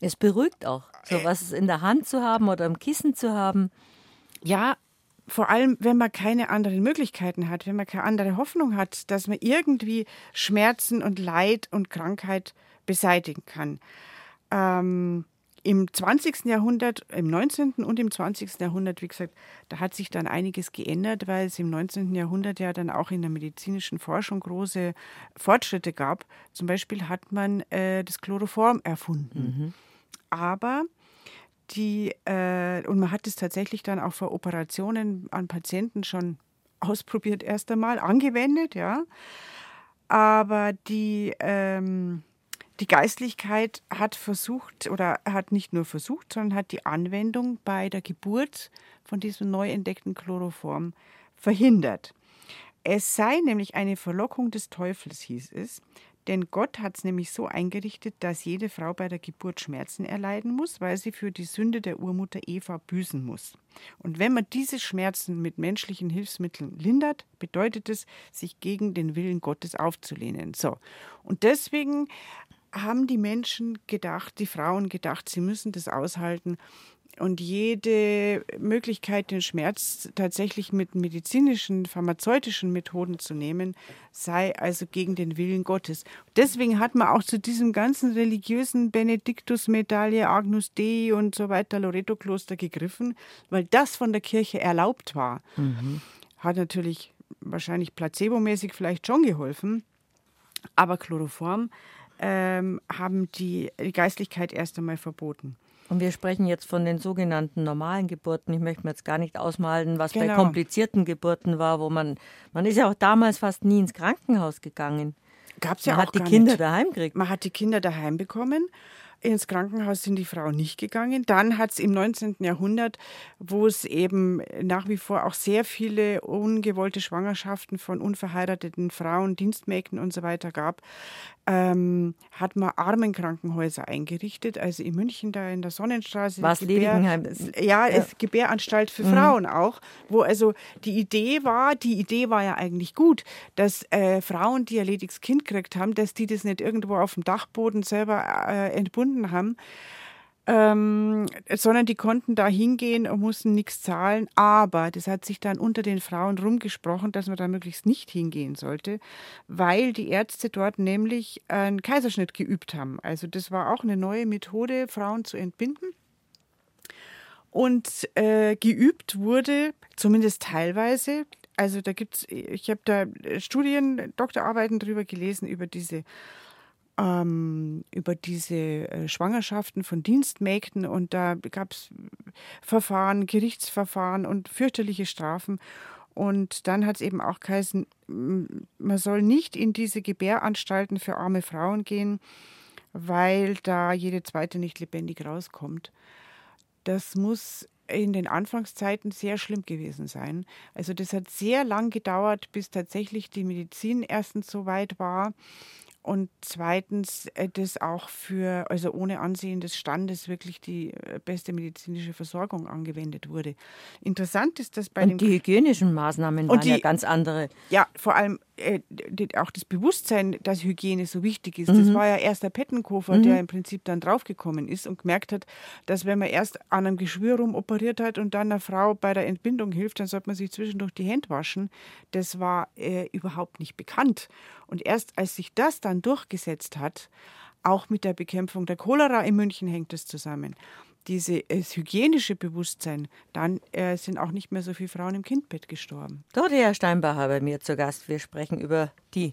Es beruhigt auch, sowas in der Hand zu haben oder am Kissen zu haben. Ja, vor allem, wenn man keine anderen Möglichkeiten hat, wenn man keine andere Hoffnung hat, dass man irgendwie Schmerzen und Leid und Krankheit beseitigen kann. Ähm, im 20. Jahrhundert, im 19. und im 20. Jahrhundert, wie gesagt, da hat sich dann einiges geändert, weil es im 19. Jahrhundert ja dann auch in der medizinischen Forschung große Fortschritte gab. Zum Beispiel hat man äh, das Chloroform erfunden. Mhm. Aber die, äh, und man hat es tatsächlich dann auch vor Operationen an Patienten schon ausprobiert, erst einmal angewendet, ja. Aber die, ähm, die Geistlichkeit hat versucht oder hat nicht nur versucht, sondern hat die Anwendung bei der Geburt von diesem neu entdeckten Chloroform verhindert. Es sei nämlich eine Verlockung des Teufels, hieß es, denn Gott hat es nämlich so eingerichtet, dass jede Frau bei der Geburt Schmerzen erleiden muss, weil sie für die Sünde der Urmutter Eva büßen muss. Und wenn man diese Schmerzen mit menschlichen Hilfsmitteln lindert, bedeutet es, sich gegen den Willen Gottes aufzulehnen. So. Und deswegen haben die Menschen gedacht, die Frauen gedacht, sie müssen das aushalten. Und jede Möglichkeit, den Schmerz tatsächlich mit medizinischen, pharmazeutischen Methoden zu nehmen, sei also gegen den Willen Gottes. Deswegen hat man auch zu diesem ganzen religiösen Benediktus-Medaille, Agnus Dei und so weiter, Loreto-Kloster gegriffen, weil das von der Kirche erlaubt war. Mhm. Hat natürlich wahrscheinlich placebomäßig vielleicht schon geholfen, aber Chloroform ähm, haben die, die Geistlichkeit erst einmal verboten. Und wir sprechen jetzt von den sogenannten normalen Geburten. Ich möchte mir jetzt gar nicht ausmalen, was genau. bei komplizierten Geburten war, wo man, man ist ja auch damals fast nie ins Krankenhaus gegangen. Gab's ja man auch hat die Kinder nicht. daheim gekriegt. Man hat die Kinder daheim bekommen. Ins Krankenhaus sind die Frauen nicht gegangen. Dann hat es im 19. Jahrhundert, wo es eben nach wie vor auch sehr viele ungewollte Schwangerschaften von unverheirateten Frauen, Dienstmägden und so weiter gab, ähm, hat man Armenkrankenhäuser eingerichtet. Also in München, da in der Sonnenstraße. Was Gebär, Ja, ja. Gebäranstalt für mhm. Frauen auch, wo also die Idee war, die Idee war ja eigentlich gut, dass äh, Frauen, die ein lediges Kind gekriegt haben, dass die das nicht irgendwo auf dem Dachboden selber äh, entbunden haben, ähm, sondern die konnten da hingehen und mussten nichts zahlen. Aber das hat sich dann unter den Frauen rumgesprochen, dass man da möglichst nicht hingehen sollte, weil die Ärzte dort nämlich einen Kaiserschnitt geübt haben. Also das war auch eine neue Methode, Frauen zu entbinden. Und äh, geübt wurde, zumindest teilweise, also da gibt es, ich habe da Studien, Doktorarbeiten drüber gelesen, über diese ähm, über diese äh, Schwangerschaften von Dienstmägden und da gab es Verfahren, Gerichtsverfahren und fürchterliche Strafen. Und dann hat es eben auch geheißen, man soll nicht in diese Gebäranstalten für arme Frauen gehen, weil da jede zweite nicht lebendig rauskommt. Das muss in den Anfangszeiten sehr schlimm gewesen sein. Also das hat sehr lang gedauert, bis tatsächlich die Medizin erstens so weit war, und zweitens äh, das auch für, also ohne Ansehen des Standes, wirklich die äh, beste medizinische Versorgung angewendet wurde. Interessant ist, dass bei und die hygienischen Maßnahmen waren die, ja ganz andere. Ja, vor allem äh, auch das Bewusstsein, dass Hygiene so wichtig ist. Mhm. Das war ja erst der Pettenkofer, mhm. der im Prinzip dann draufgekommen ist und gemerkt hat, dass wenn man erst an einem Geschwür rum operiert hat und dann einer Frau bei der Entbindung hilft, dann sollte man sich zwischendurch die Hände waschen. Das war äh, überhaupt nicht bekannt. Und erst als sich das dann durchgesetzt hat, auch mit der Bekämpfung der Cholera in München hängt es zusammen. Dieses hygienische Bewusstsein, dann äh, sind auch nicht mehr so viele Frauen im Kindbett gestorben. Dorothea Steinbacher bei mir zu Gast. Wir sprechen über die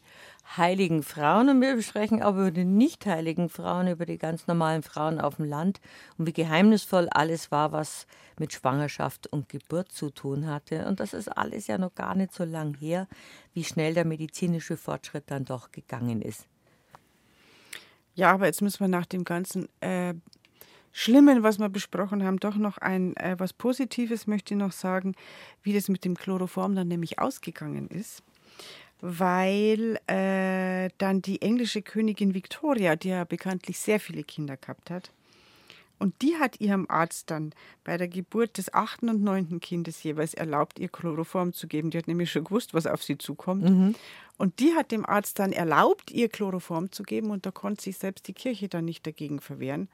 heiligen Frauen und wir sprechen auch über die nicht heiligen Frauen, über die ganz normalen Frauen auf dem Land und wie geheimnisvoll alles war, was mit Schwangerschaft und Geburt zu tun hatte. Und das ist alles ja noch gar nicht so lang her, wie schnell der medizinische Fortschritt dann doch gegangen ist. Ja, aber jetzt müssen wir nach dem ganzen äh, Schlimmen, was wir besprochen haben, doch noch ein äh, was Positives möchte ich noch sagen, wie das mit dem Chloroform dann nämlich ausgegangen ist. Weil äh, dann die englische Königin Victoria, die ja bekanntlich sehr viele Kinder gehabt hat, und die hat ihrem Arzt dann bei der Geburt des achten und neunten Kindes jeweils erlaubt, ihr Chloroform zu geben. Die hat nämlich schon gewusst, was auf sie zukommt. Mhm. Und die hat dem Arzt dann erlaubt, ihr Chloroform zu geben. Und da konnte sich selbst die Kirche dann nicht dagegen verwehren.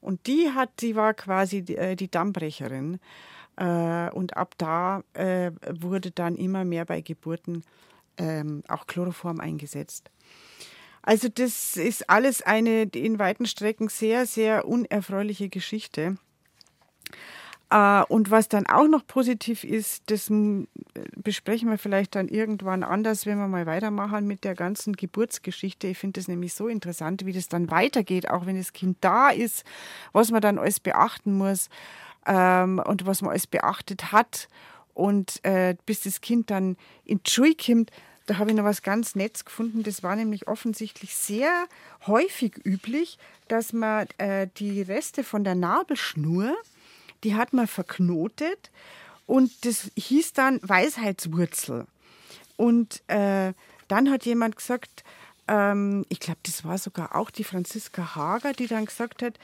Und die hat, die war quasi die, äh, die Dammbrecherin. Äh, und ab da äh, wurde dann immer mehr bei Geburten ähm, auch Chloroform eingesetzt. Also das ist alles eine in weiten Strecken sehr, sehr unerfreuliche Geschichte. Äh, und was dann auch noch positiv ist, das besprechen wir vielleicht dann irgendwann anders, wenn wir mal weitermachen mit der ganzen Geburtsgeschichte. Ich finde das nämlich so interessant, wie das dann weitergeht, auch wenn das Kind da ist, was man dann alles beachten muss ähm, und was man alles beachtet hat. Und äh, bis das Kind dann in die Schule kommt, da habe ich noch was ganz Nettes gefunden. Das war nämlich offensichtlich sehr häufig üblich, dass man äh, die Reste von der Nabelschnur, die hat man verknotet und das hieß dann Weisheitswurzel. Und äh, dann hat jemand gesagt, ähm, ich glaube, das war sogar auch die Franziska Hager, die dann gesagt hat,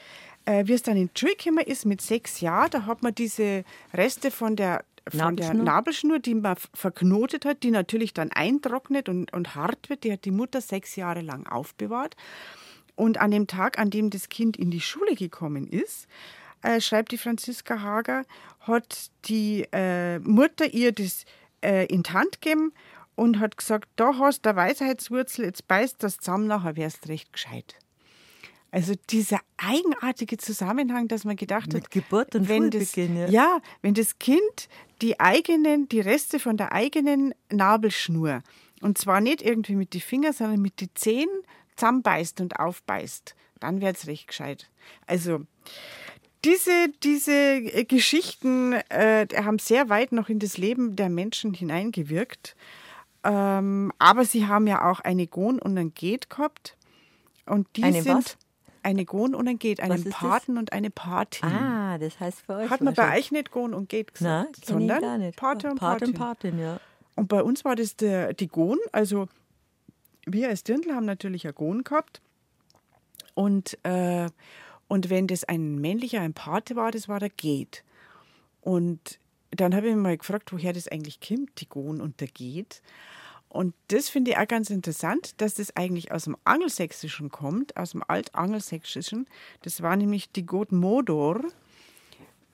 äh, wie es dann in gekommen ist mit sechs Jahren, da hat man diese Reste von der von Nabelschnur. der Nabelschnur, die man verknotet hat, die natürlich dann eintrocknet und, und hart wird. Die hat die Mutter sechs Jahre lang aufbewahrt. Und an dem Tag, an dem das Kind in die Schule gekommen ist, äh, schreibt die Franziska Hager, hat die äh, Mutter ihr das äh, in die Hand gegeben und hat gesagt, da hast du eine Weisheitswurzel, jetzt beißt das zusammen, nachher wärst recht gescheit. Also dieser eigenartige Zusammenhang, dass man gedacht Mit hat, Geburt und wenn das, ja. ja, wenn das Kind die eigenen, die Reste von der eigenen Nabelschnur und zwar nicht irgendwie mit den Fingern, sondern mit den Zehen zusammenbeißt und aufbeißt, dann wäre es recht gescheit. Also diese, diese Geschichten äh, haben sehr weit noch in das Leben der Menschen hineingewirkt. Ähm, aber sie haben ja auch eine Gon und ein Geht gehabt. Und die eine sind was? eine Gon und ein Geht, einen ist das? Paten und eine Patin. Ah, das heißt für euch Hat man bei euch nicht Gon und Geht Na, gesagt, ich sondern gar nicht. Pate und Pate Patin. und Patin, ja. Und bei uns war das der, die Gon, also wir als Dirndl haben natürlich eine Gon gehabt. Und, äh, und wenn das ein männlicher, ein Pate war, das war der Geht. Und dann habe ich mich mal gefragt, woher das eigentlich kommt, die Gon und der Geht. Und das finde ich auch ganz interessant, dass das eigentlich aus dem Angelsächsischen kommt, aus dem Altangelsächsischen. Das war nämlich die God Modor,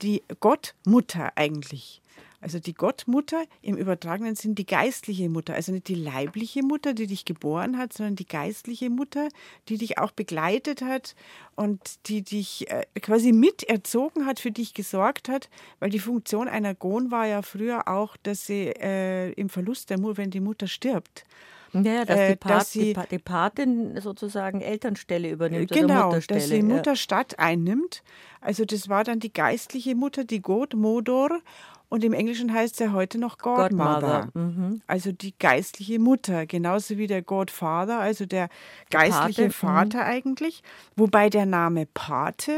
die Gottmutter eigentlich. Also die Gottmutter im übertragenen Sinn die geistliche Mutter, also nicht die leibliche Mutter, die dich geboren hat, sondern die geistliche Mutter, die dich auch begleitet hat und die dich äh, quasi miterzogen hat, für dich gesorgt hat, weil die Funktion einer Gon war ja früher auch, dass sie äh, im Verlust der Mutter, wenn die Mutter stirbt, Ja, dass, Äh, die, Pat, dass die, sie- Pa- die Patin sozusagen Elternstelle übernimmt oder Genau, Mutterstelle. dass sie ja. Mutterstadt einnimmt. Also das war dann die geistliche Mutter, die Godmodor. Und im Englischen heißt sie heute noch Godmother. Godmother, mhm. Also die geistliche Mutter, genauso wie der Godfather, also der geistliche Pate, mhm. Vater eigentlich. Wobei der Name Pate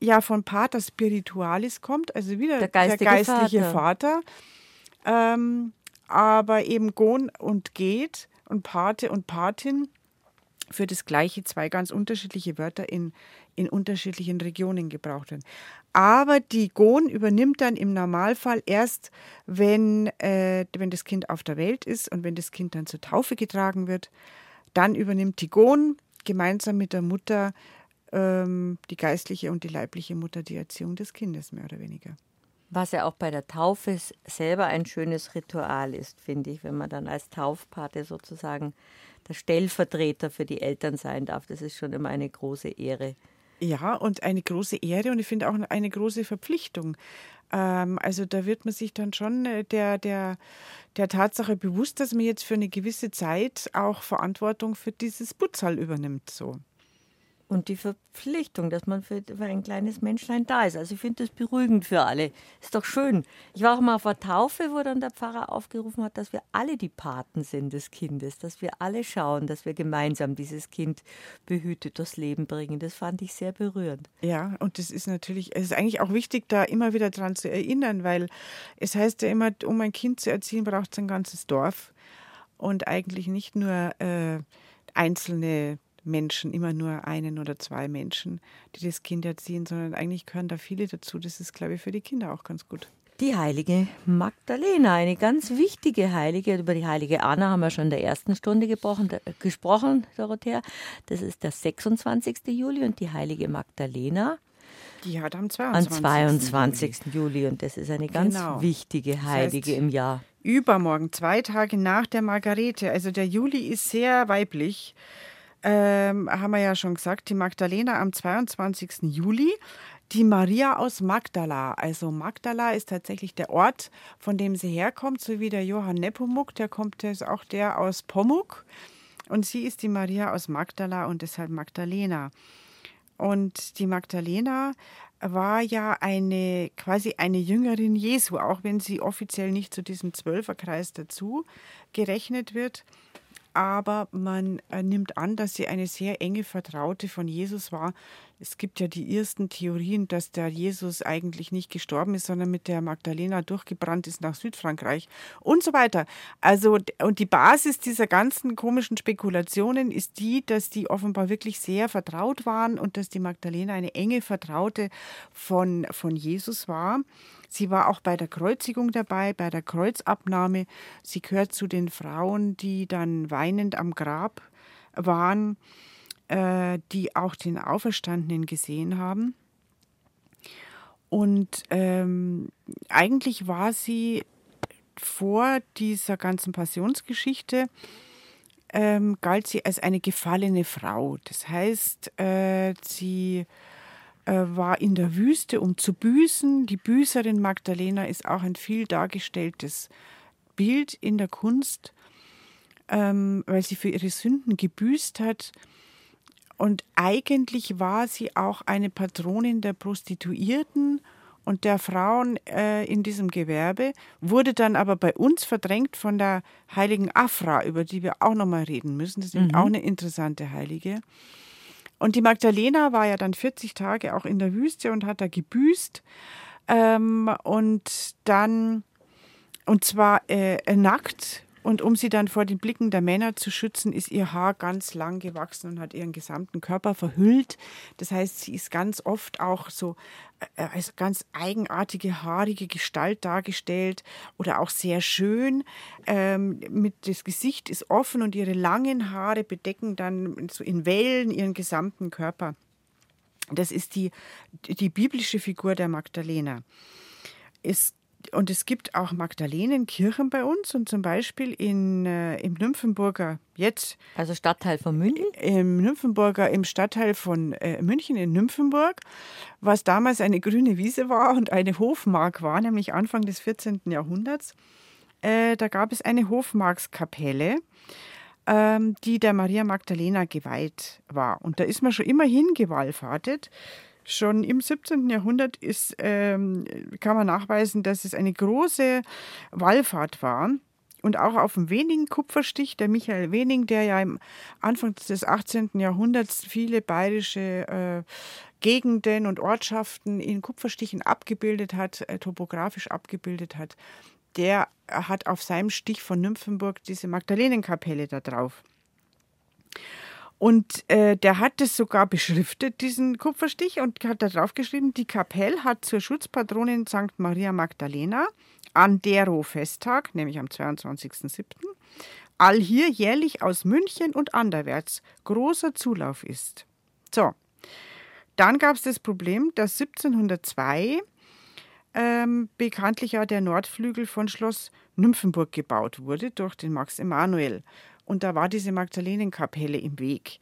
ja von Pater Spiritualis kommt, also wieder Der der, geistige geistliche Vater. Ähm, aber eben Gon und Geht und Pate und Patin für das gleiche zwei ganz unterschiedliche Wörter in, in unterschiedlichen Regionen gebraucht werden. Aber die Gon übernimmt dann im Normalfall erst, wenn, äh, wenn das Kind auf der Welt ist und wenn das Kind dann zur Taufe getragen wird. Dann übernimmt die Gon gemeinsam mit der Mutter ähm, die geistliche und die leibliche Mutter die Erziehung des Kindes, mehr oder weniger. Was ja auch bei der Taufe selber ein schönes Ritual ist, finde ich, wenn man dann als Taufpate sozusagen der Stellvertreter für die Eltern sein darf. Das ist schon immer eine große Ehre. Ja, und eine große Ehre und ich finde auch eine große Verpflichtung. Ähm, also da wird man sich dann schon äh, der, der, der Tatsache bewusst, dass man jetzt für eine gewisse Zeit auch Verantwortung für dieses Putzal übernimmt. So. Und die Verpflichtung, dass man für, für ein kleines Menschlein da ist. Also ich finde das beruhigend für alle. Ist doch schön. Ich war auch mal auf der Taufe, wo dann der Pfarrer aufgerufen hat, dass wir alle die Paten sind des Kindes, dass wir alle schauen, dass wir gemeinsam dieses Kind behütet durchs Leben bringen. Das fand ich sehr berührend. Ja, und das ist natürlich, es ist eigentlich auch wichtig, da immer wieder dran zu erinnern, weil es heißt ja immer, um ein Kind zu erziehen, braucht es ein ganzes Dorf und eigentlich nicht nur äh, einzelne Menschen, immer nur einen oder zwei Menschen, die das Kind erziehen, sondern eigentlich gehören da viele dazu. Das ist, glaube ich, für die Kinder auch ganz gut. Die heilige Magdalena, eine ganz wichtige Heilige. Über die heilige Anna haben wir schon in der ersten Stunde gebrochen, gesprochen, Dorothea. Das ist der 26. Juli und die heilige Magdalena Die hat am am 22. 22. Juli. Und das ist eine ganz Genau. wichtige Das Heilige heißt, im Jahr. Übermorgen, zwei Tage nach der Margarete. Also der Juli ist sehr weiblich. Ähm, haben wir ja schon gesagt, die Magdalena am 22. Juli. Die Maria aus Magdala. Also Magdala ist tatsächlich der Ort, von dem sie herkommt, so wie der Johann Nepomuk, der kommt ist auch der aus Pomuk. Und sie ist die Maria aus Magdala und deshalb Magdalena. Und die Magdalena war ja eine quasi eine Jüngerin Jesu, auch wenn sie offiziell nicht zu diesem Zwölferkreis dazu gerechnet wird. Aber man äh, nimmt an, dass sie eine sehr enge Vertraute von Jesus war. Es gibt ja die ersten Theorien, dass der Jesus eigentlich nicht gestorben ist, sondern mit der Magdalena durchgebrannt ist nach Südfrankreich und so weiter. Also, und die Basis dieser ganzen komischen Spekulationen ist die, dass die offenbar wirklich sehr vertraut waren und dass die Magdalena eine enge Vertraute von, von Jesus war. Sie war auch bei der Kreuzigung dabei, bei der Kreuzabnahme. Sie gehört zu den Frauen, die dann weinend am Grab waren, äh, die auch den Auferstandenen gesehen haben. Und ähm, eigentlich war sie vor dieser ganzen Passionsgeschichte, ähm, galt sie als eine gefallene Frau. Das heißt, äh, sie äh, war in der Wüste, um zu büßen. Die Büßerin Magdalena ist auch ein viel dargestelltes Bild in der Kunst, ähm, weil sie für ihre Sünden gebüßt hat. Und eigentlich war sie auch eine Patronin der Prostituierten und der Frauen äh, in diesem Gewerbe, wurde dann aber bei uns verdrängt von der heiligen Afra, über die wir auch nochmal reden müssen. Das ist nämlich auch eine interessante Heilige. Und die Magdalena war ja dann 40 Tage auch in der Wüste und hat da gebüßt. Ähm, und dann, und zwar äh, nackt und um sie dann vor den Blicken der Männer zu schützen, ist ihr Haar ganz lang gewachsen und hat ihren gesamten Körper verhüllt. Das heißt, sie ist ganz oft auch so äh, als ganz eigenartige, haarige Gestalt dargestellt oder auch sehr schön. Ähm, mit, das Gesicht ist offen und ihre langen Haare bedecken dann so in Wellen ihren gesamten Körper. Das ist die, die biblische Figur der Magdalena. Es und es gibt auch Magdalenenkirchen bei uns und zum Beispiel in, äh, im Nymphenburger, jetzt. Also Stadtteil von München? Im Nymphenburger, im Stadtteil von äh, München in Nymphenburg, was damals eine grüne Wiese war und eine Hofmark war, nämlich Anfang des 14. Jahrhunderts. Äh, da gab es eine Hofmarkskapelle, ähm, die der Maria Magdalena geweiht war. Und da ist man schon immer hingewallfahrtet. Schon im 17. Jahrhundert ist, ähm, kann man nachweisen, dass es eine große Wallfahrt war. Und auch auf dem wenigen Kupferstich, der Michael Wening, der ja im Anfang des 18. Jahrhunderts viele bayerische äh, Gegenden und Ortschaften in Kupferstichen abgebildet hat, äh, topografisch abgebildet hat, der hat auf seinem Stich von Nymphenburg diese Magdalenenkapelle da drauf. Und äh, der hat das sogar beschriftet, diesen Kupferstich, und hat da drauf geschrieben, die Kapelle hat zur Schutzpatronin St. Maria Magdalena an dero Festtag, nämlich am 22.07., all hier jährlich aus München und anderwärts großer Zulauf ist. So, dann gab es das Problem, dass 1702 ähm, bekanntlich ja der Nordflügel von Schloss Nymphenburg gebaut wurde durch den Max Emanuel und da war diese Magdalenenkapelle im Weg.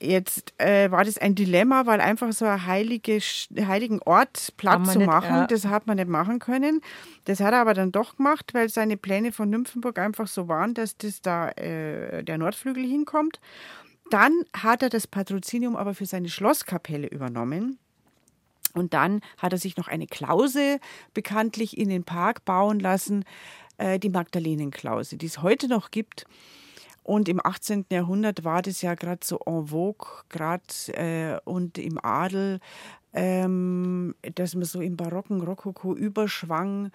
Jetzt äh, war das ein Dilemma, weil einfach so einen heilige, heiligen Ort platt zu machen, nicht, ja. das hat man nicht machen können. Das hat er aber dann doch gemacht, weil seine Pläne von Nymphenburg einfach so waren, dass das da äh, der Nordflügel hinkommt. Dann hat er das Patrozinium aber für seine Schlosskapelle übernommen. Und dann hat er sich noch eine Klause bekanntlich in den Park bauen lassen, äh, die Magdalenenklause, die es heute noch gibt. Und im 18. Jahrhundert war das ja gerade so en vogue, gerade äh, und im Adel, ähm, dass man so im barocken Rokoko überschwang,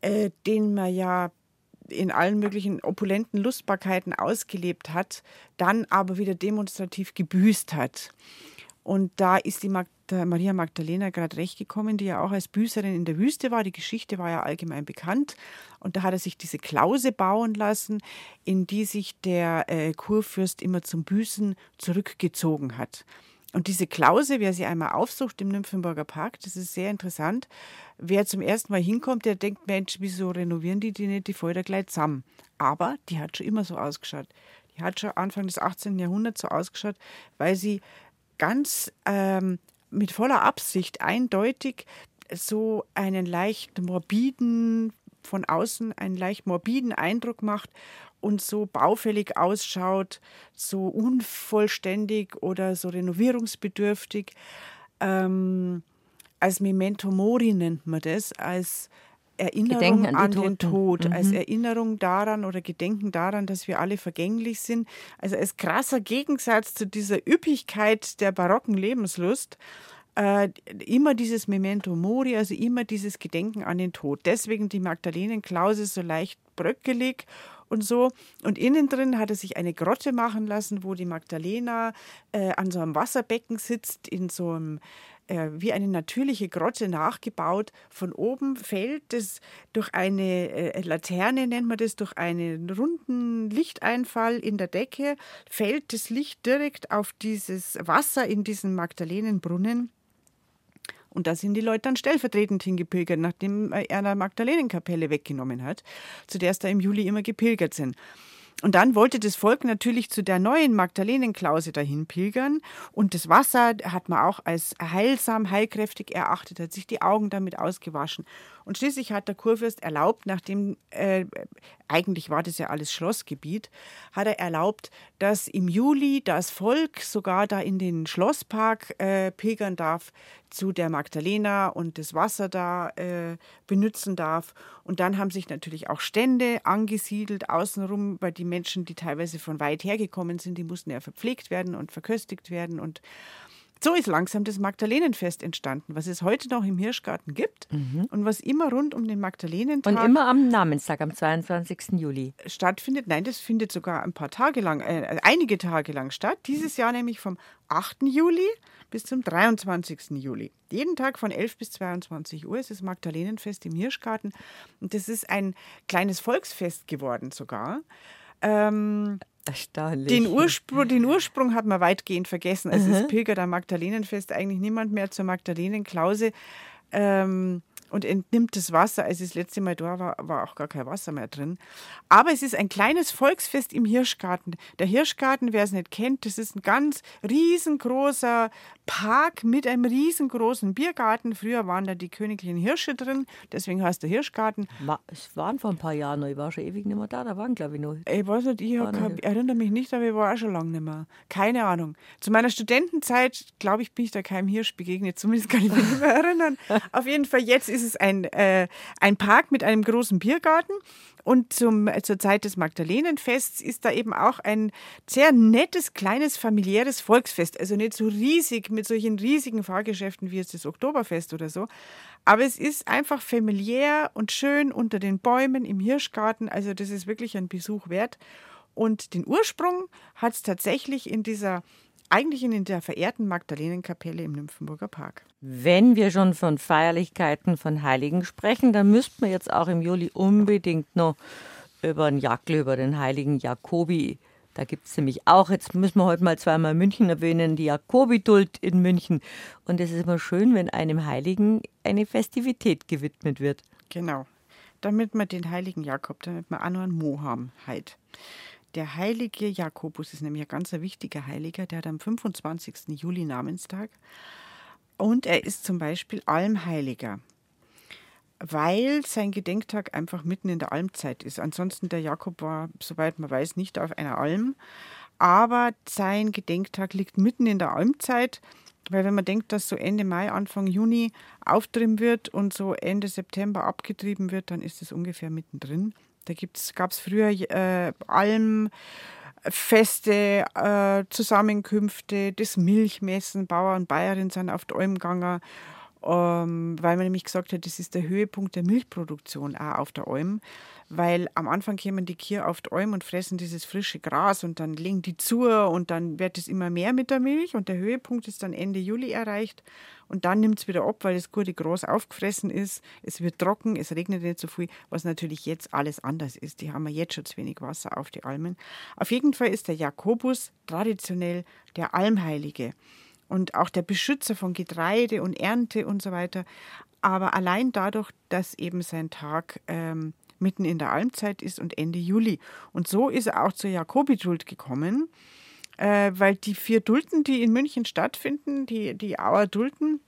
äh, den man ja in allen möglichen opulenten Lustbarkeiten ausgelebt hat, dann aber wieder demonstrativ gebüßt hat. Und da ist die Magda Maria Magdalena gerade recht gekommen, die ja auch als Büßerin in der Wüste war. Die Geschichte war ja allgemein bekannt. Und da hat er sich diese Klause bauen lassen, in die sich der äh, Kurfürst immer zum Büßen zurückgezogen hat. Und diese Klause, wer sie einmal aufsucht im Nymphenburger Park, das ist sehr interessant. Wer zum ersten Mal hinkommt, der denkt, Mensch, wieso renovieren die die nicht, die Folter gleich zusammen? Aber die hat schon immer so ausgeschaut. Die hat schon Anfang des 18. Jahrhunderts so ausgeschaut, weil sie ganz ähm, mit voller Absicht eindeutig so einen leicht morbiden, von außen einen leicht morbiden Eindruck macht und so baufällig ausschaut, so unvollständig oder so renovierungsbedürftig. Ähm, als Memento Mori nennt man das, als Erinnerung an, an den Tod, mhm. als Erinnerung daran oder Gedenken daran, dass wir alle vergänglich sind. Also als krasser Gegensatz zu dieser Üppigkeit der barocken Lebenslust. Äh, immer dieses Memento Mori, also immer dieses Gedenken an den Tod. Deswegen die Magdalenenklause so leicht bröckelig und so. Und innen drin hat er sich eine Grotte machen lassen, wo die Magdalena äh, an so einem Wasserbecken sitzt, in so einem wie eine natürliche Grotte nachgebaut. Von oben fällt es durch eine äh, Laterne, nennt man das, durch einen runden Lichteinfall in der Decke, fällt das Licht direkt auf dieses Wasser in diesen Magdalenenbrunnen. Und da sind die Leute dann stellvertretend hingepilgert, nachdem er eine Magdalenenkapelle weggenommen hat, zu der es da im Juli immer gepilgert sind. Und dann wollte das Volk natürlich zu der neuen Magdalenenklause dahin pilgern. Und das Wasser hat man auch als heilsam, heilkräftig erachtet, hat sich die Augen damit ausgewaschen. Und schließlich hat der Kurfürst erlaubt, nachdem, äh, eigentlich war das ja alles Schlossgebiet, hat er erlaubt, dass im Juli das Volk sogar da in den Schlosspark äh, pilgern darf, zu der Magdalena und das Wasser da äh, benutzen darf. Und dann haben sich natürlich auch Stände angesiedelt außenrum, weil die Menschen, die teilweise von weit her gekommen sind, die mussten ja verpflegt werden und verköstigt werden und so ist langsam das Magdalenenfest entstanden, was es heute noch im Hirschgarten gibt mhm. und was immer rund um den Magdalenentag. Und immer am Namenstag, am 22. Juli. Stattfindet. Nein, das findet sogar ein paar Tage lang, äh, einige Tage lang statt. Dieses Jahr nämlich vom 8. Juli bis zum 23. Juli. Jeden Tag von 11 bis 22 Uhr ist das Magdalenenfest im Hirschgarten. Und das ist ein kleines Volksfest geworden sogar. Ähm, Erstaunlich. Den Ursprung, den Ursprung hat man weitgehend vergessen. Also mhm. es pilgert am Magdalenenfest eigentlich niemand mehr zur Magdalenenklause. Ähm, und entnimmt das Wasser. Als ich das letzte Mal da war, war auch gar kein Wasser mehr drin. Aber es ist ein kleines Volksfest im Hirschgarten. Der Hirschgarten, wer es nicht kennt, das ist ein ganz riesengroßer Park mit einem riesengroßen Biergarten. Früher waren da die königlichen Hirsche drin, deswegen heißt der Hirschgarten. Es waren vor ein paar Jahren noch, ich war schon ewig nicht mehr da, da waren glaube ich noch. Ich weiß nicht, ich hab, erinnere mich nicht, aber ich war auch schon lange nicht mehr. Keine Ahnung. Zu meiner Studentenzeit, glaube ich, bin ich da keinem Hirsch begegnet, zumindest kann ich mich nicht mehr erinnern. Auf jeden Fall, jetzt ist es ein, äh, ein Park mit einem großen Biergarten und zum, zur Zeit des Magdalenenfests ist da eben auch ein sehr nettes, kleines, familiäres Volksfest. Also nicht so riesig mit solchen riesigen Fahrgeschäften wie jetzt das Oktoberfest oder so. Aber es ist einfach familiär und schön unter den Bäumen im Hirschgarten. Also das ist wirklich ein Besuch wert. Und den Ursprung hat es tatsächlich in dieser eigentlich in der verehrten Magdalenenkapelle im Nymphenburger Park. Wenn wir schon von Feierlichkeiten von Heiligen sprechen, dann müssten wir jetzt auch im Juli unbedingt noch über den Jackel, über den heiligen Jakobi. Da gibt es nämlich auch, jetzt müssen wir heute mal zweimal München erwähnen, die Jakobiduld in München. Und es ist immer schön, wenn einem Heiligen eine Festivität gewidmet wird. Genau. Damit wir den heiligen Jakob, damit wir auch noch einen Mo haben, halt. Der heilige Jakobus ist nämlich ein ganz wichtiger Heiliger, der hat am 25. Juli Namenstag. Und er ist zum Beispiel Almheiliger, weil sein Gedenktag einfach mitten in der Almzeit ist. Ansonsten der Jakob war, soweit man weiß, nicht auf einer Alm. Aber sein Gedenktag liegt mitten in der Almzeit, weil wenn man denkt, dass so Ende Mai, Anfang Juni auftrieben wird und so Ende September abgetrieben wird, dann ist es ungefähr mittendrin. Da gab es früher äh, Almfeste, äh, Zusammenkünfte, das Milchmessen, Bauer und Bayerinnen sind auf die Alm gegangen, ähm, weil man nämlich gesagt hat, das ist der Höhepunkt der Milchproduktion auch auf der Alm weil am Anfang kämen die Kühe auf die Alm und fressen dieses frische Gras und dann legen die zu und dann wird es immer mehr mit der Milch und der Höhepunkt ist dann Ende Juli erreicht und dann nimmt es wieder ab, weil das gute Gras aufgefressen ist, es wird trocken, es regnet nicht so viel, was natürlich jetzt alles anders ist. Die haben ja jetzt schon zu wenig Wasser auf die Almen. Auf jeden Fall ist der Jakobus traditionell der Almheilige und auch der Beschützer von Getreide und Ernte und so weiter. Aber allein dadurch, dass eben sein Tag ähm, mitten in der Almzeit ist und Ende Juli. Und so ist er auch zur Jakobiduld gekommen, äh, weil die vier Dulden, die in München stattfinden, die, die Auer Dulden,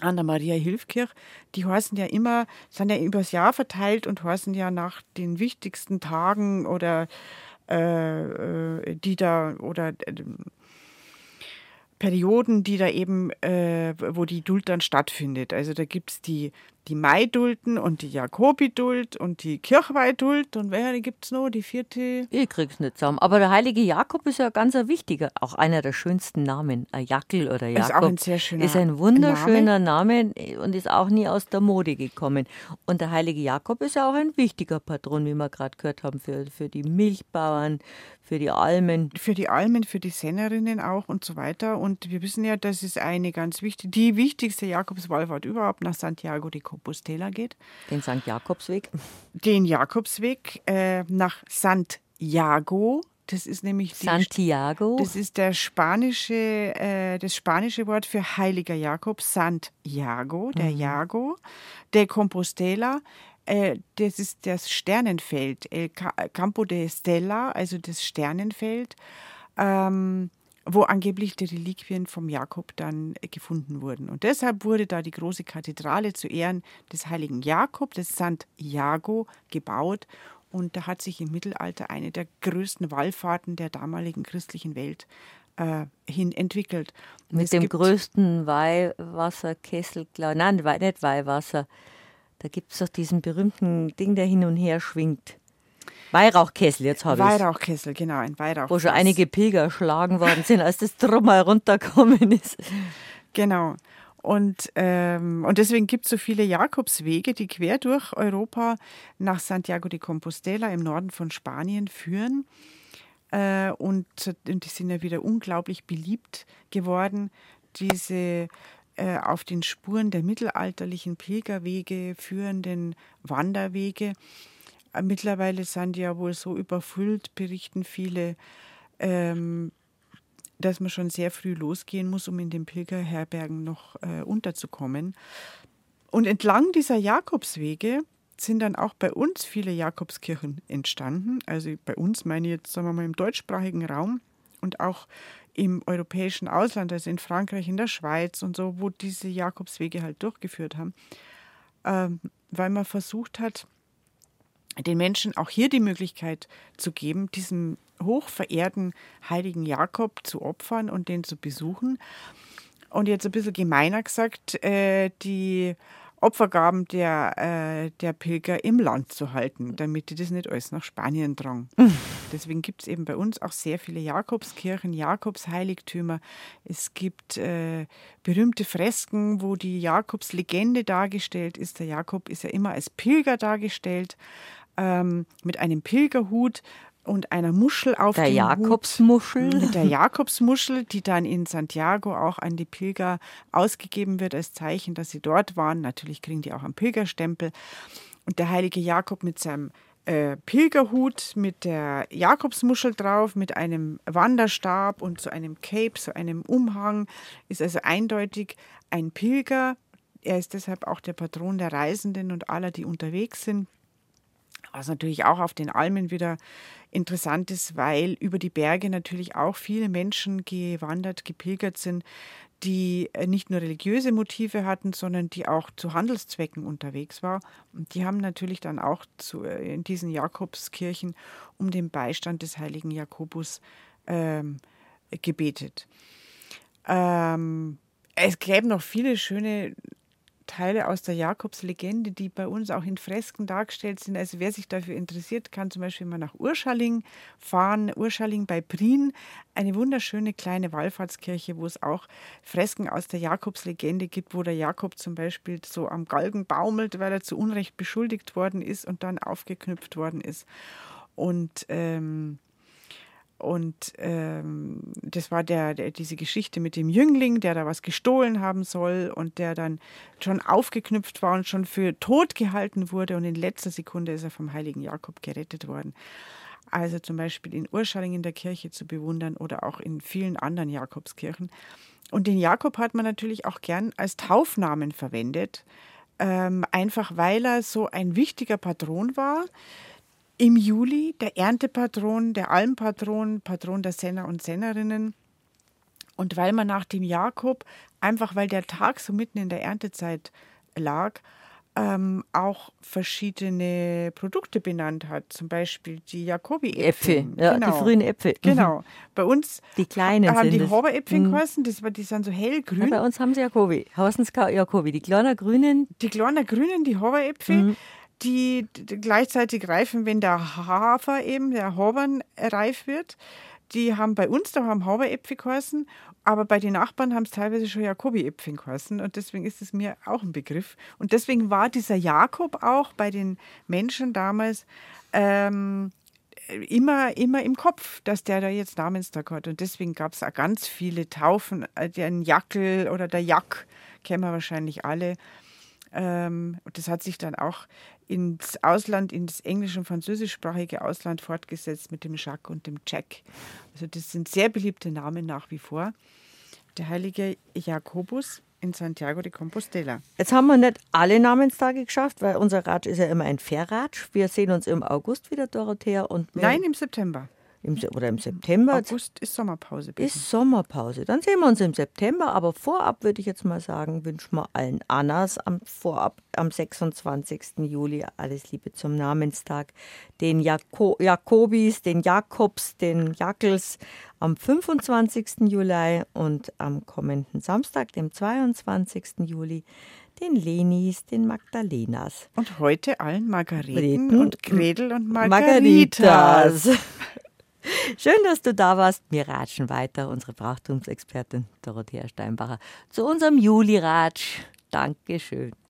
an der Maria Hilfkirch, die heißen ja immer, sind ja übers Jahr verteilt und heißen ja nach den wichtigsten Tagen oder äh, äh die da oder äh, Perioden, die da eben, äh, wo die Duld dann stattfindet. Also da gibt es die, die Maidulden und die Jakobiduld und die Kirchweiduld und wer gibt es noch? Die vierte? Ich krieg's nicht zusammen. Aber der heilige Jakob ist ja ganz ein wichtiger, auch einer der schönsten Namen. Ein Jackel oder Jakob. Ist auch ein sehr schöner Ist ein wunderschöner Name. Name und ist auch nie aus der Mode gekommen. Und der heilige Jakob ist ja auch ein wichtiger Patron, wie wir gerade gehört haben, für, für die Milchbauern, für die Almen. Für die Almen, für die Sennerinnen auch und so weiter. Und wir wissen ja, das ist eine ganz wichtige, die wichtigste Jakobswallfahrt überhaupt nach Santiago de Compostela geht. Den St. Jakobsweg. Den Jakobsweg äh, nach Santiago. Das ist nämlich die, Santiago. Das ist der spanische, äh, das spanische Wort für heiliger Jakob, Santiago, der mhm. Jago, de Compostela. Äh, das ist das Sternenfeld, El Campo de Stella, also das Sternenfeld, ähm, wo angeblich die Reliquien vom Jakob dann gefunden wurden. Und deshalb wurde da die große Kathedrale zu Ehren des heiligen Jakob, des Sant Jago, gebaut. Und da hat sich im Mittelalter eine der größten Wallfahrten der damaligen christlichen Welt äh, hin entwickelt. Mit dem größten Weihwasserkessel, nein, nicht Weihwasser. Da gibt es doch diesen berühmten Ding, der hin und her schwingt. Weihrauchkessel, jetzt habe ich Weihrauchkessel, genau, ein Weihrauchkessel. Wo schon einige Pilger erschlagen worden sind, als das drum heruntergekommen ist. Genau. Und, ähm, und deswegen gibt es so viele Jakobswege, die quer durch Europa nach Santiago de Compostela im Norden von Spanien führen. Äh, und, und die sind ja wieder unglaublich beliebt geworden, diese äh, auf den Spuren der mittelalterlichen Pilgerwege führenden Wanderwege. Mittlerweile sind die ja wohl so überfüllt, berichten viele, ähm, dass man schon sehr früh losgehen muss, um in den Pilgerherbergen noch äh, unterzukommen. Und entlang dieser Jakobswege sind dann auch bei uns viele Jakobskirchen entstanden. Also bei uns meine ich jetzt, sagen wir mal, im deutschsprachigen Raum und auch im europäischen Ausland, also in Frankreich, in der Schweiz und so, wo diese Jakobswege halt durchgeführt haben, ähm, weil man versucht hat, den Menschen auch hier die Möglichkeit zu geben, diesem hochverehrten heiligen Jakob zu opfern und den zu besuchen. Und jetzt ein bisschen gemeiner gesagt, äh, die Opfergaben der, äh, der Pilger im Land zu halten, damit die das nicht alles nach Spanien tragen. Deswegen gibt es eben bei uns auch sehr viele Jakobskirchen, Jakobsheiligtümer. Es gibt äh, berühmte Fresken, wo die Jakobslegende dargestellt ist. Der Jakob ist ja immer als Pilger dargestellt, ähm, mit einem Pilgerhut und einer Muschel auf der Jakobsmuschel. Hut, mit der Jakobsmuschel, die dann in Santiago auch an die Pilger ausgegeben wird als Zeichen, dass sie dort waren. Natürlich kriegen die auch einen Pilgerstempel. Und der heilige Jakob mit seinem äh, Pilgerhut, mit der Jakobsmuschel drauf, mit einem Wanderstab und so einem Cape, so einem Umhang, ist also eindeutig ein Pilger. Er ist deshalb auch der Patron der Reisenden und aller, die unterwegs sind. Was natürlich auch auf den Almen wieder interessant ist, weil über die Berge natürlich auch viele Menschen gewandert, gepilgert sind, die äh, nicht nur religiöse Motive hatten, sondern die auch zu Handelszwecken unterwegs war. Und die haben natürlich dann auch zu, äh, in diesen Jakobskirchen um den Beistand des heiligen Jakobus ähm, gebetet. Ähm, es gäbe noch viele schöne Teile aus der Jakobslegende, die bei uns auch in Fresken dargestellt sind. Also wer sich dafür interessiert, kann zum Beispiel mal nach Urschalling fahren. Urschalling bei Prien, eine wunderschöne kleine Wallfahrtskirche, wo es auch Fresken aus der Jakobslegende gibt, wo der Jakob zum Beispiel so am Galgen baumelt, weil er zu Unrecht beschuldigt worden ist und dann aufgeknüpft worden ist. Und ähm, und ähm, das war der, der, diese Geschichte mit dem Jüngling, der da was gestohlen haben soll und der dann schon aufgeknüpft war und schon für tot gehalten wurde. Und in letzter Sekunde ist er vom heiligen Jakob gerettet worden. Also zum Beispiel in Urschalling in der Kirche zu bewundern oder auch in vielen anderen Jakobskirchen. Und den Jakob hat man natürlich auch gern als Taufnamen verwendet, ähm, einfach weil er so ein wichtiger Patron war im Juli der Erntepatron, der Almpatron, Patron der Senner und Sennerinnen. Und weil man nach dem Jakob, einfach weil der Tag so mitten in der Erntezeit lag, ähm, auch verschiedene Produkte benannt hat, zum Beispiel die Jakobi-Äpfel. Äpfel, ja, genau. die frühen Äpfel. Mhm. Genau. Bei uns die kleinen haben sind die Haberäpfel mhm. geheißen, das, die sind so hellgrün. Ja, bei uns haben sie Jakobi, sie Jakobi, die kleinen grünen. Die kleinen grünen, die Haberäpfel. Mhm die gleichzeitig reifen, wenn der Hafer eben, der Habern reif wird. Die haben bei uns da haben Haberäpfel geheißen, aber bei den Nachbarn haben es teilweise schon Jakobi-Äpfel geheißen und deswegen ist es mir auch ein Begriff. Und deswegen war dieser Jakob auch bei den Menschen damals ähm, immer, immer im Kopf, dass der da jetzt Namenstag hat. Und deswegen gab es auch ganz viele Taufen, äh, den Jackel oder der Jack, kennen wir wahrscheinlich alle. Ähm, und das hat sich dann auch ins Ausland, ins englisch- und französischsprachige Ausland fortgesetzt mit dem Jacques und dem Jack. Also das sind sehr beliebte Namen nach wie vor. Der heilige Jakobus in Santiago de Compostela. Jetzt haben wir nicht alle Namenstage geschafft, weil unser Ratsch ist ja immer ein Verratsch. Wir sehen uns im August wieder, Dorothea. Und Nein, im September. Im, oder im September. August ist Sommerpause. Bitte. Ist Sommerpause. Dann sehen wir uns im September. Aber vorab würde ich jetzt mal sagen, wünschen wir allen Annas am vorab am 26. Juli alles Liebe zum Namenstag. Den Jako Jakobis, den Jakobs, den Jackels am 25. Juli und am kommenden Samstag, dem 22. Juli, den Lenis, den Magdalenas. Und heute allen Margareten Reden und Gretel und Margaritas. Margaritas. Schön, dass du da warst. Wir ratschen weiter, unsere Brauchtumsexpertin Dorothea Steinbacher, zu unserem Juli-Ratsch. Dankeschön.